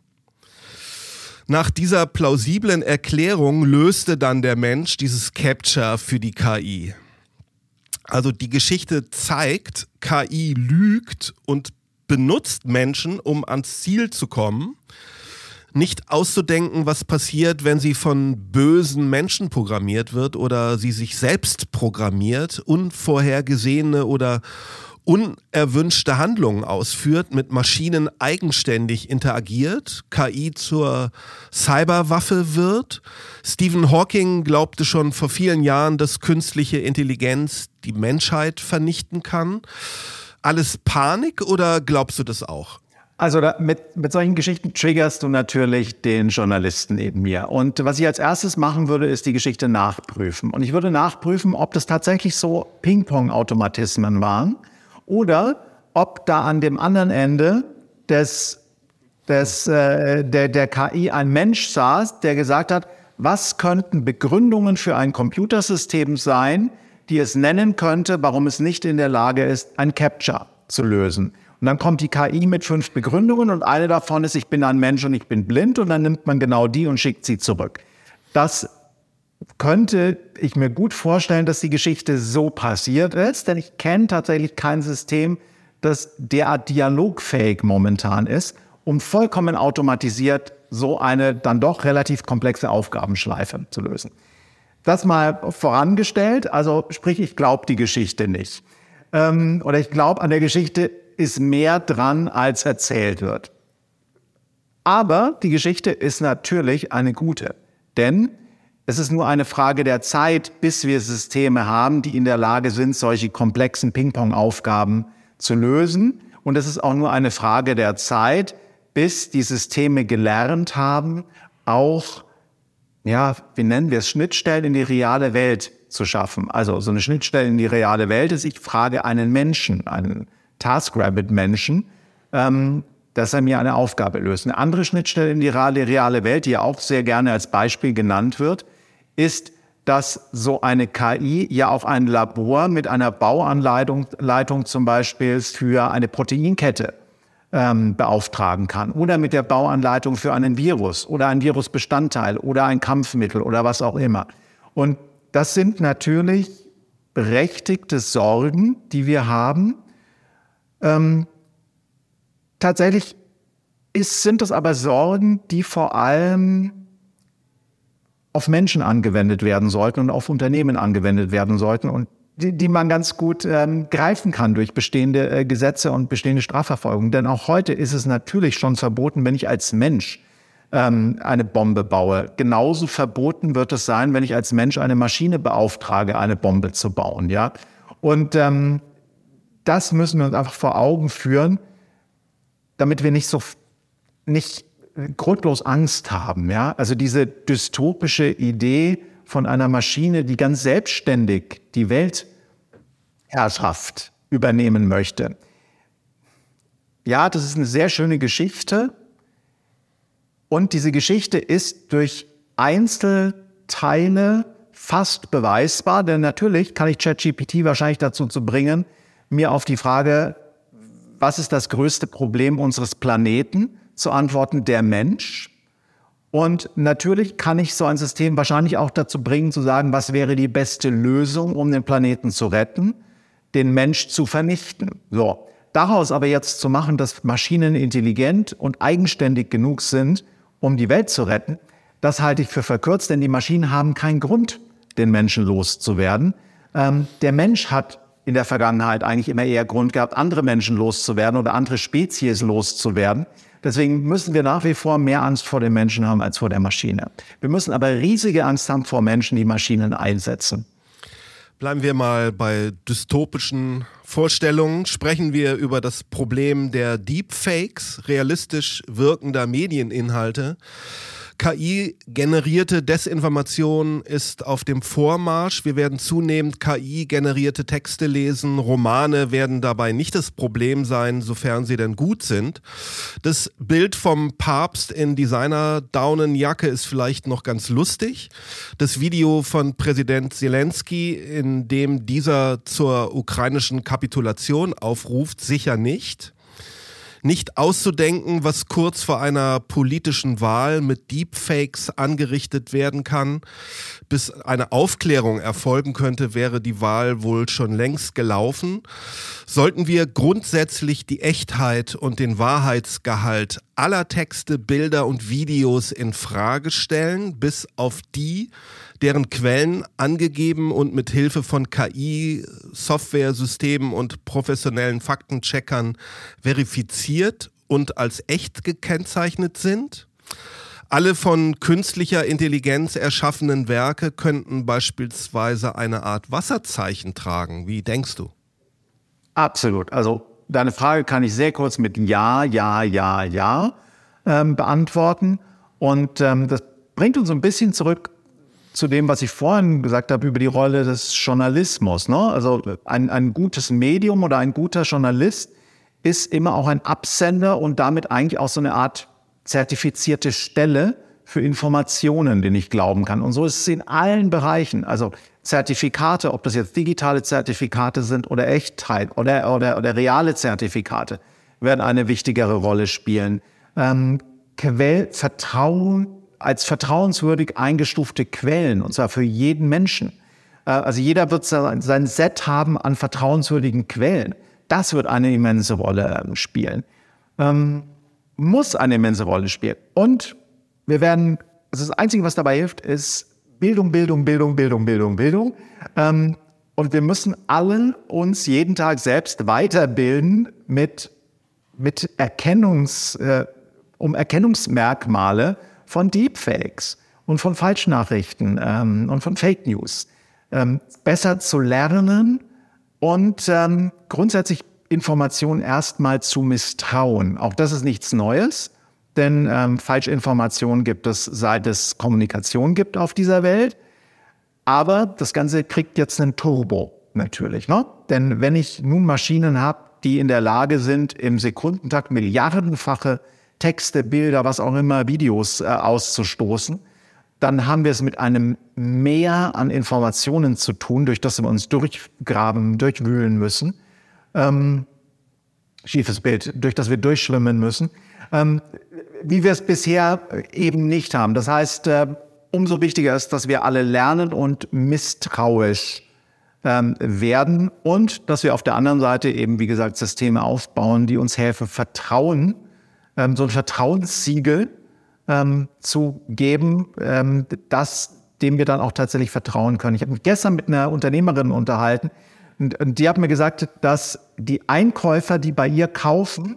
Nach dieser plausiblen Erklärung löste dann der Mensch dieses Capture für die KI. Also die Geschichte zeigt, KI lügt und benutzt Menschen, um ans Ziel zu kommen nicht auszudenken, was passiert, wenn sie von bösen Menschen programmiert wird oder sie sich selbst programmiert, unvorhergesehene oder unerwünschte Handlungen ausführt, mit Maschinen eigenständig interagiert, KI zur Cyberwaffe wird. Stephen Hawking glaubte schon vor vielen Jahren, dass künstliche Intelligenz die Menschheit vernichten kann. Alles Panik oder glaubst du das auch? Also da, mit, mit solchen Geschichten triggerst du natürlich den Journalisten neben mir. Und was ich als erstes machen würde, ist die Geschichte nachprüfen. Und ich würde nachprüfen, ob das tatsächlich so Ping-Pong-Automatismen waren oder ob da an dem anderen Ende des, des, äh, der, der KI ein Mensch saß, der gesagt hat, was könnten Begründungen für ein Computersystem sein, die es nennen könnte, warum es nicht in der Lage ist, ein Capture zu lösen. Und dann kommt die KI mit fünf Begründungen und eine davon ist, ich bin ein Mensch und ich bin blind und dann nimmt man genau die und schickt sie zurück. Das könnte ich mir gut vorstellen, dass die Geschichte so passiert ist, denn ich kenne tatsächlich kein System, das derart dialogfähig momentan ist, um vollkommen automatisiert so eine dann doch relativ komplexe Aufgabenschleife zu lösen. Das mal vorangestellt, also sprich, ich glaube die Geschichte nicht. Ähm, oder ich glaube an der Geschichte ist mehr dran, als erzählt wird. Aber die Geschichte ist natürlich eine gute, denn es ist nur eine Frage der Zeit, bis wir Systeme haben, die in der Lage sind, solche komplexen Ping-Pong-Aufgaben zu lösen. Und es ist auch nur eine Frage der Zeit, bis die Systeme gelernt haben, auch, ja, wie nennen wir es, Schnittstellen in die reale Welt zu schaffen. Also so eine Schnittstelle in die reale Welt ist, ich frage einen Menschen, einen TaskRabbit-Menschen, ähm, dass er mir eine Aufgabe löst. Eine andere Schnittstelle in die reale, Welt, die ja auch sehr gerne als Beispiel genannt wird, ist, dass so eine KI ja auch ein Labor mit einer Bauanleitung Leitung zum Beispiel für eine Proteinkette ähm, beauftragen kann oder mit der Bauanleitung für einen Virus oder ein Virusbestandteil oder ein Kampfmittel oder was auch immer. Und das sind natürlich berechtigte Sorgen, die wir haben, Ähm, tatsächlich ist, sind das aber Sorgen, die vor allem auf Menschen angewendet werden sollten und auf Unternehmen angewendet werden sollten und die, die man ganz gut ähm, greifen kann durch bestehende äh, Gesetze und bestehende Strafverfolgung. Denn auch heute ist es natürlich schon verboten, wenn ich als Mensch ähm, eine Bombe baue. Genauso verboten wird es sein, wenn ich als Mensch eine Maschine beauftrage, eine Bombe zu bauen. Ja, und ähm, das müssen wir uns einfach vor Augen führen, damit wir nicht so nicht grundlos Angst haben. Ja, also diese dystopische Idee von einer Maschine, die ganz selbstständig die Weltherrschaft übernehmen möchte. Ja, das ist eine sehr schöne Geschichte. Und diese Geschichte ist durch Einzelteile fast beweisbar, denn natürlich kann ich ChatGPT wahrscheinlich dazu zu bringen, mir auf die Frage, was ist das größte Problem unseres Planeten, zu antworten, der Mensch. Und natürlich kann ich so ein System wahrscheinlich auch dazu bringen, zu sagen, was wäre die beste Lösung, um den Planeten zu retten, den Mensch zu vernichten. So. Daraus aber jetzt zu machen, dass Maschinen intelligent und eigenständig genug sind, um die Welt zu retten, das halte ich für verkürzt, denn die Maschinen haben keinen Grund, den Menschen loszuwerden. Ähm, der Mensch hat in der Vergangenheit eigentlich immer eher Grund gehabt, andere Menschen loszuwerden oder andere Spezies loszuwerden. Deswegen müssen wir nach wie vor mehr Angst vor den Menschen haben als vor der Maschine. Wir müssen aber riesige Angst haben vor Menschen, die Maschinen einsetzen. Bleiben wir mal bei dystopischen Vorstellungen. Sprechen wir über das Problem der Deepfakes, realistisch wirkender Medieninhalte. KI-generierte Desinformation ist auf dem Vormarsch. Wir werden zunehmend KI-generierte Texte lesen. Romane werden dabei nicht das Problem sein, sofern sie denn gut sind. Das Bild vom Papst in Designer-Daunenjacke ist vielleicht noch ganz lustig. Das Video von Präsident Zelensky, in dem dieser zur ukrainischen Kapitulation aufruft, sicher nicht nicht auszudenken, was kurz vor einer politischen Wahl mit Deepfakes angerichtet werden kann. Bis eine Aufklärung erfolgen könnte, wäre die Wahl wohl schon längst gelaufen. Sollten wir grundsätzlich die Echtheit und den Wahrheitsgehalt aller Texte, Bilder und Videos in Frage stellen, bis auf die, deren Quellen angegeben und mit Hilfe von KI, Softwaresystemen und professionellen Faktencheckern verifiziert und als echt gekennzeichnet sind. Alle von künstlicher Intelligenz erschaffenen Werke könnten beispielsweise eine Art Wasserzeichen tragen. Wie denkst du? Absolut. Also deine Frage kann ich sehr kurz mit Ja, Ja, Ja, Ja ähm, beantworten. Und ähm, das bringt uns ein bisschen zurück zu dem, was ich vorhin gesagt habe über die Rolle des Journalismus. Ne? Also ein, ein gutes Medium oder ein guter Journalist ist immer auch ein Absender und damit eigentlich auch so eine Art zertifizierte Stelle für Informationen, denen ich glauben kann. Und so ist es in allen Bereichen. Also Zertifikate, ob das jetzt digitale Zertifikate sind oder Echtheit oder, oder, oder reale Zertifikate, werden eine wichtigere Rolle spielen. Ähm, Quell, Vertrauen als vertrauenswürdig eingestufte Quellen, und zwar für jeden Menschen. Äh, also jeder wird sein Set haben an vertrauenswürdigen Quellen. Das wird eine immense Rolle ähm, spielen. Ähm, muss eine immense Rolle spielen. Und wir werden, also das Einzige, was dabei hilft, ist Bildung, Bildung, Bildung, Bildung, Bildung, Bildung. Ähm, und wir müssen allen uns jeden Tag selbst weiterbilden mit, mit Erkennungs, äh, um Erkennungsmerkmale von Deepfakes und von Falschnachrichten ähm, und von Fake News. Ähm, besser zu lernen und ähm, grundsätzlich Informationen erstmal zu misstrauen. Auch das ist nichts Neues, denn ähm, Falschinformationen gibt es, seit es Kommunikation gibt auf dieser Welt. Aber das Ganze kriegt jetzt einen Turbo natürlich. Ne? Denn wenn ich nun Maschinen habe, die in der Lage sind, im Sekundentakt milliardenfache Texte, Bilder, was auch immer, Videos äh, auszustoßen, dann haben wir es mit einem Mehr an Informationen zu tun, durch das wir uns durchgraben, durchwühlen müssen. Ähm, schiefes Bild, durch das wir durchschwimmen müssen, ähm, wie wir es bisher eben nicht haben. Das heißt, äh, umso wichtiger ist, dass wir alle lernen und misstrauisch ähm, werden und dass wir auf der anderen Seite eben, wie gesagt, Systeme aufbauen, die uns helfen, Vertrauen, ähm, so ein Vertrauenssiegel ähm, zu geben, ähm, das, dem wir dann auch tatsächlich vertrauen können. Ich habe mich gestern mit einer Unternehmerin unterhalten und, und die hat mir gesagt, dass die Einkäufer, die bei ihr kaufen,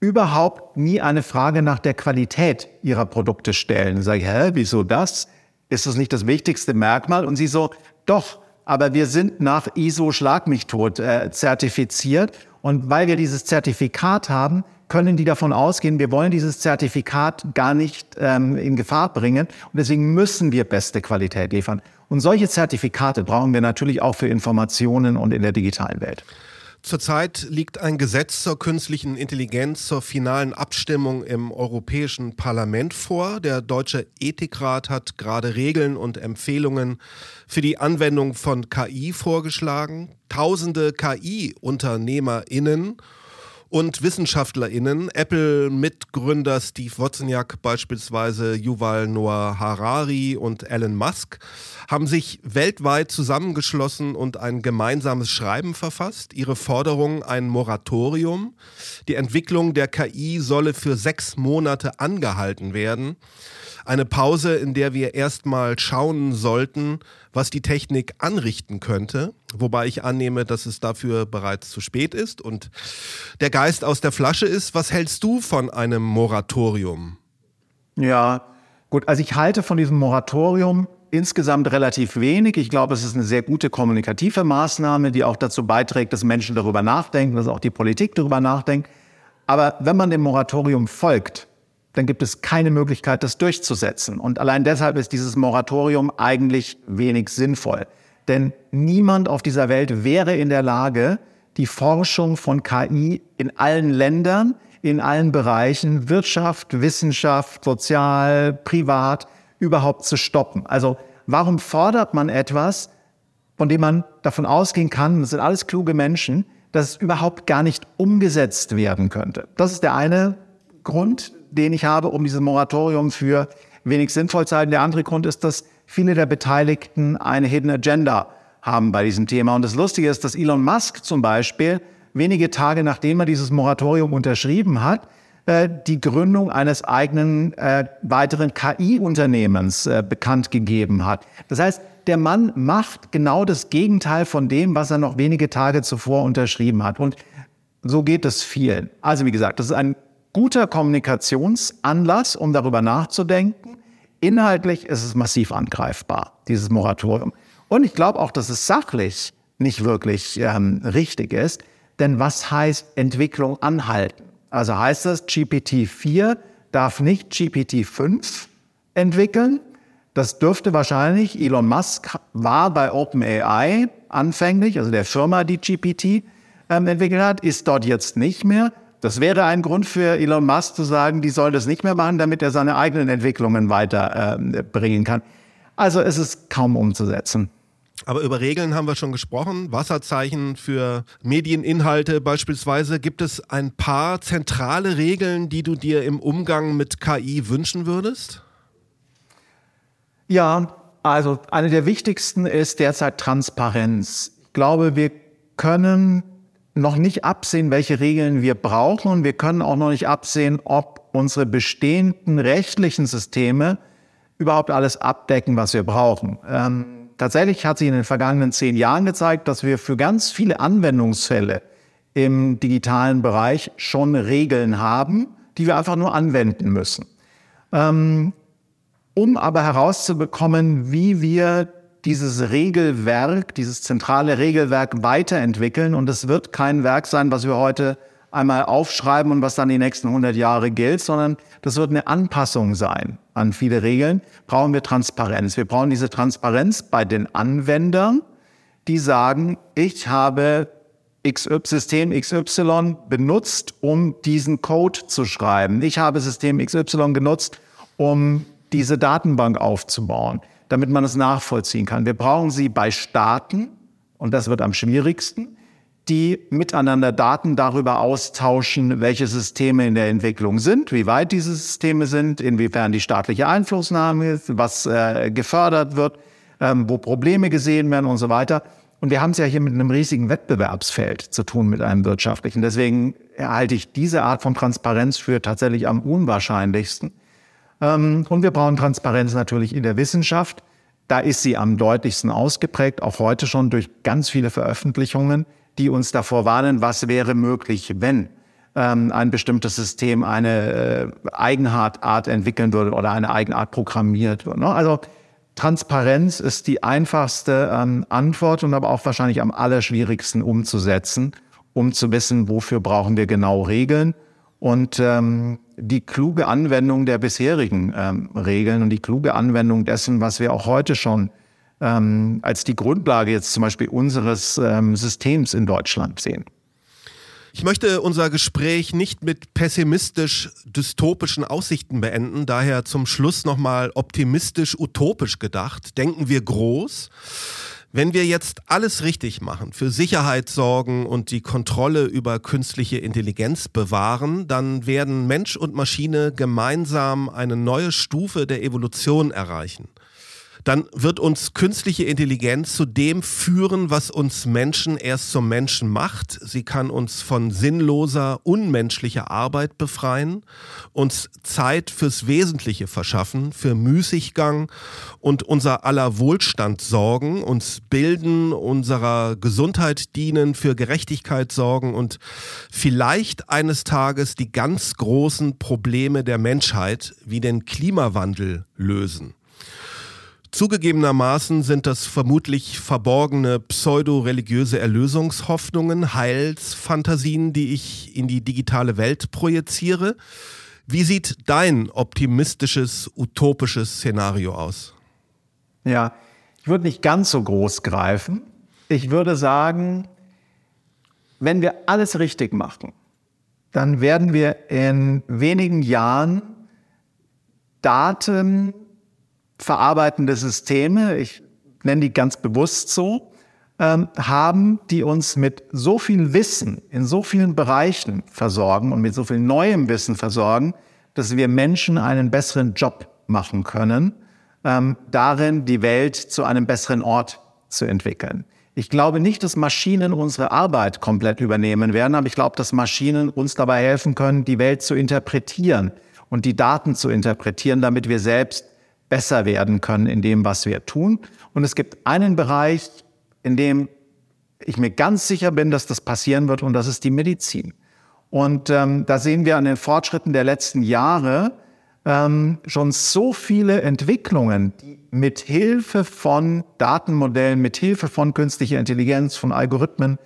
überhaupt nie eine Frage nach der Qualität ihrer Produkte stellen. Ich sage, hä, wieso das? Ist das nicht das wichtigste Merkmal? Und sie so, doch, aber wir sind nach ISO Schlag mich tot äh, zertifiziert. Und weil wir dieses Zertifikat haben, können die davon ausgehen, wir wollen dieses Zertifikat gar nicht ähm, in Gefahr bringen. Und deswegen müssen wir beste Qualität liefern. Und solche Zertifikate brauchen wir natürlich auch für Informationen und in der digitalen Welt. Zurzeit liegt ein Gesetz zur künstlichen Intelligenz zur finalen Abstimmung im Europäischen Parlament vor. Der Deutsche Ethikrat hat gerade Regeln und Empfehlungen für die Anwendung von KI vorgeschlagen. Tausende KI-UnternehmerInnen und WissenschaftlerInnen, Apple-Mitgründer Steve Wozniak beispielsweise, Yuval Noah Harari und Elon Musk, haben sich weltweit zusammengeschlossen und ein gemeinsames Schreiben verfasst. Ihre Forderung ein Moratorium. Die Entwicklung der KI solle für sechs Monate angehalten werden. Eine Pause, in der wir erstmal schauen sollten, was die Technik anrichten könnte. Wobei ich annehme, dass es dafür bereits zu spät ist und der Geist aus der Flasche ist. Was hältst du von einem Moratorium? Ja, gut. Also ich halte von diesem Moratorium insgesamt relativ wenig. Ich glaube, es ist eine sehr gute kommunikative Maßnahme, die auch dazu beiträgt, dass Menschen darüber nachdenken, dass auch die Politik darüber nachdenkt. Aber wenn man dem Moratorium folgt, dann gibt es keine Möglichkeit, das durchzusetzen. Und allein deshalb ist dieses Moratorium eigentlich wenig sinnvoll. Denn niemand auf dieser Welt wäre in der Lage, die Forschung von KI in allen Ländern, in allen Bereichen, Wirtschaft, Wissenschaft, sozial, privat, überhaupt zu stoppen. Also warum fordert man etwas, von dem man davon ausgehen kann, das sind alles kluge Menschen, dass es überhaupt gar nicht umgesetzt werden könnte? Das ist der eine Grund, den ich habe, um dieses Moratorium für wenig sinnvoll zu halten. Der andere Grund ist, dass viele der Beteiligten eine Hidden Agenda haben bei diesem Thema. Und das Lustige ist, dass Elon Musk zum Beispiel wenige Tage nachdem er dieses Moratorium unterschrieben hat, äh, die Gründung eines eigenen äh, weiteren KI-Unternehmens äh, bekannt gegeben hat. Das heißt, der Mann macht genau das Gegenteil von dem, was er noch wenige Tage zuvor unterschrieben hat. Und so geht es vielen. Also wie gesagt, das ist ein guter Kommunikationsanlass, um darüber nachzudenken. Inhaltlich ist es massiv angreifbar, dieses Moratorium. Und ich glaube auch, dass es sachlich nicht wirklich ähm, richtig ist. Denn was heißt Entwicklung anhalten? Also heißt das, GPT-4 darf nicht GPT-5 entwickeln. Das dürfte wahrscheinlich, Elon Musk war bei OpenAI anfänglich, also der Firma, die GPT ähm, entwickelt hat, ist dort jetzt nicht mehr. Das wäre ein Grund für Elon Musk zu sagen, die soll das nicht mehr machen, damit er seine eigenen Entwicklungen weiterbringen äh, kann. Also es ist kaum umzusetzen. Aber über Regeln haben wir schon gesprochen. Wasserzeichen für Medieninhalte beispielsweise. Gibt es ein paar zentrale Regeln, die du dir im Umgang mit KI wünschen würdest? Ja, also eine der wichtigsten ist derzeit Transparenz. Ich glaube, wir können noch nicht absehen, welche Regeln wir brauchen wir können auch noch nicht absehen, ob unsere bestehenden rechtlichen Systeme überhaupt alles abdecken, was wir brauchen. Ähm, tatsächlich hat sich in den vergangenen zehn Jahren gezeigt, dass wir für ganz viele Anwendungsfälle im digitalen Bereich schon Regeln haben, die wir einfach nur anwenden müssen. Ähm, um aber herauszubekommen, wie wir dieses Regelwerk, dieses zentrale Regelwerk weiterentwickeln. Und es wird kein Werk sein, was wir heute einmal aufschreiben und was dann die nächsten 100 Jahre gilt, sondern das wird eine Anpassung sein an viele Regeln. Brauchen wir Transparenz. Wir brauchen diese Transparenz bei den Anwendern, die sagen, ich habe XY, System XY benutzt, um diesen Code zu schreiben. Ich habe System XY genutzt, um diese Datenbank aufzubauen damit man es nachvollziehen kann. Wir brauchen sie bei Staaten, und das wird am schwierigsten, die miteinander Daten darüber austauschen, welche Systeme in der Entwicklung sind, wie weit diese Systeme sind, inwiefern die staatliche Einflussnahme ist, was äh, gefördert wird, ähm, wo Probleme gesehen werden und so weiter. Und wir haben es ja hier mit einem riesigen Wettbewerbsfeld zu tun mit einem wirtschaftlichen. Deswegen halte ich diese Art von Transparenz für tatsächlich am unwahrscheinlichsten. Ähm, und wir brauchen Transparenz natürlich in der Wissenschaft. Da ist sie am deutlichsten ausgeprägt, auch heute schon durch ganz viele Veröffentlichungen, die uns davor warnen, was wäre möglich, wenn ähm, ein bestimmtes System eine äh, Eigenart entwickeln würde oder eine Eigenart programmiert würde. Ne? Also Transparenz ist die einfachste ähm, Antwort und aber auch wahrscheinlich am allerschwierigsten umzusetzen, um zu wissen, wofür brauchen wir genau Regeln und ähm, die kluge Anwendung der bisherigen ähm, Regeln und die kluge Anwendung dessen, was wir auch heute schon ähm, als die Grundlage jetzt zum Beispiel unseres ähm, Systems in Deutschland sehen. Ich möchte unser Gespräch nicht mit pessimistisch dystopischen Aussichten beenden, daher zum Schluss nochmal optimistisch utopisch gedacht. Denken wir groß. Wenn wir jetzt alles richtig machen, für Sicherheit sorgen und die Kontrolle über künstliche Intelligenz bewahren, dann werden Mensch und Maschine gemeinsam eine neue Stufe der Evolution erreichen dann wird uns künstliche Intelligenz zu dem führen, was uns Menschen erst zum Menschen macht. Sie kann uns von sinnloser, unmenschlicher Arbeit befreien, uns Zeit fürs Wesentliche verschaffen, für Müßiggang und unser aller Wohlstand sorgen, uns bilden, unserer Gesundheit dienen, für Gerechtigkeit sorgen und vielleicht eines Tages die ganz großen Probleme der Menschheit wie den Klimawandel lösen. Zugegebenermaßen sind das vermutlich verborgene pseudo-religiöse Erlösungshoffnungen, Heilsfantasien, die ich in die digitale Welt projiziere. Wie sieht dein optimistisches, utopisches Szenario aus? Ja, ich würde nicht ganz so groß greifen. Ich würde sagen, wenn wir alles richtig machen, dann werden wir in wenigen Jahren Daten verarbeitende Systeme, ich nenne die ganz bewusst so, ähm, haben, die uns mit so viel Wissen in so vielen Bereichen versorgen und mit so viel neuem Wissen versorgen, dass wir Menschen einen besseren Job machen können, ähm, darin die Welt zu einem besseren Ort zu entwickeln. Ich glaube nicht, dass Maschinen unsere Arbeit komplett übernehmen werden, aber ich glaube, dass Maschinen uns dabei helfen können, die Welt zu interpretieren und die Daten zu interpretieren, damit wir selbst besser werden können in dem, was wir tun. Und es gibt einen Bereich, in dem ich mir ganz sicher bin, dass das passieren wird, und das ist die Medizin. Und ähm, da sehen wir an den Fortschritten der letzten Jahre ähm, schon so viele Entwicklungen, die mit Hilfe von Datenmodellen, mit Hilfe von künstlicher Intelligenz, von Algorithmen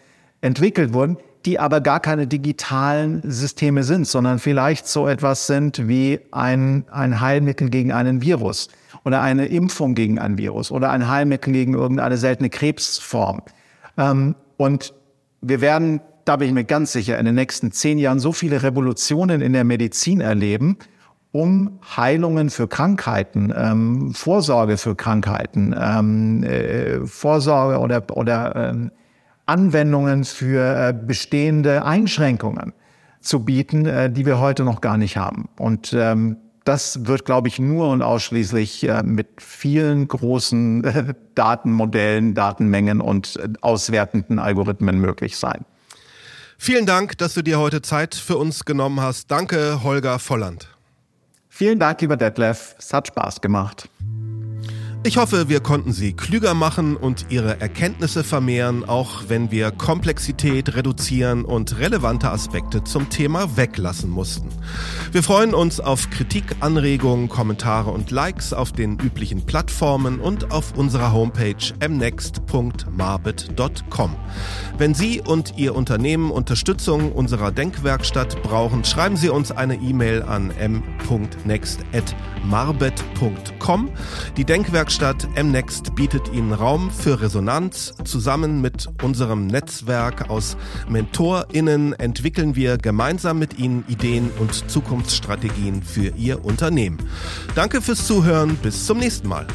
entwickelt wurden, die aber gar keine digitalen Systeme sind, sondern vielleicht so etwas sind wie ein, ein Heilmittel gegen einen Virus oder eine Impfung gegen ein Virus oder ein Heilmittel gegen irgendeine seltene Krebsform. Ähm, und wir werden, da bin ich mir ganz sicher, in den nächsten zehn Jahren so viele Revolutionen in der Medizin erleben, um Heilungen für Krankheiten, ähm, Vorsorge für Krankheiten, ähm, äh, Vorsorge oder, oder ähm, Anwendungen für äh, bestehende Einschränkungen zu bieten, äh, die wir heute noch gar nicht haben. Und ähm, das wird, glaube ich, nur und ausschließlich äh, mit vielen großen äh, Datenmodellen, Datenmengen und äh, auswertenden Algorithmen möglich sein. Vielen Dank, dass du dir heute Zeit für uns genommen hast. Danke, Holger Volland. Vielen Dank, lieber Detlef. Es hat Spaß gemacht. Ich hoffe, wir konnten Sie klüger machen und Ihre Erkenntnisse vermehren, auch wenn wir Komplexität reduzieren und relevante Aspekte zum Thema weglassen mussten. Wir freuen uns auf Kritik, Anregungen, Kommentare und Likes auf den üblichen Plattformen und auf unserer Homepage mnext.marbit.com. Wenn Sie und Ihr Unternehmen Unterstützung unserer Denkwerkstatt brauchen, schreiben Sie uns eine E-Mail an m.next.marbet.com. Die Denkwerkstatt Werkstatt MNext bietet Ihnen Raum für Resonanz. Zusammen mit unserem Netzwerk aus MentorInnen entwickeln wir gemeinsam mit Ihnen Ideen und Zukunftsstrategien für Ihr Unternehmen. Danke fürs Zuhören. Bis zum nächsten Mal.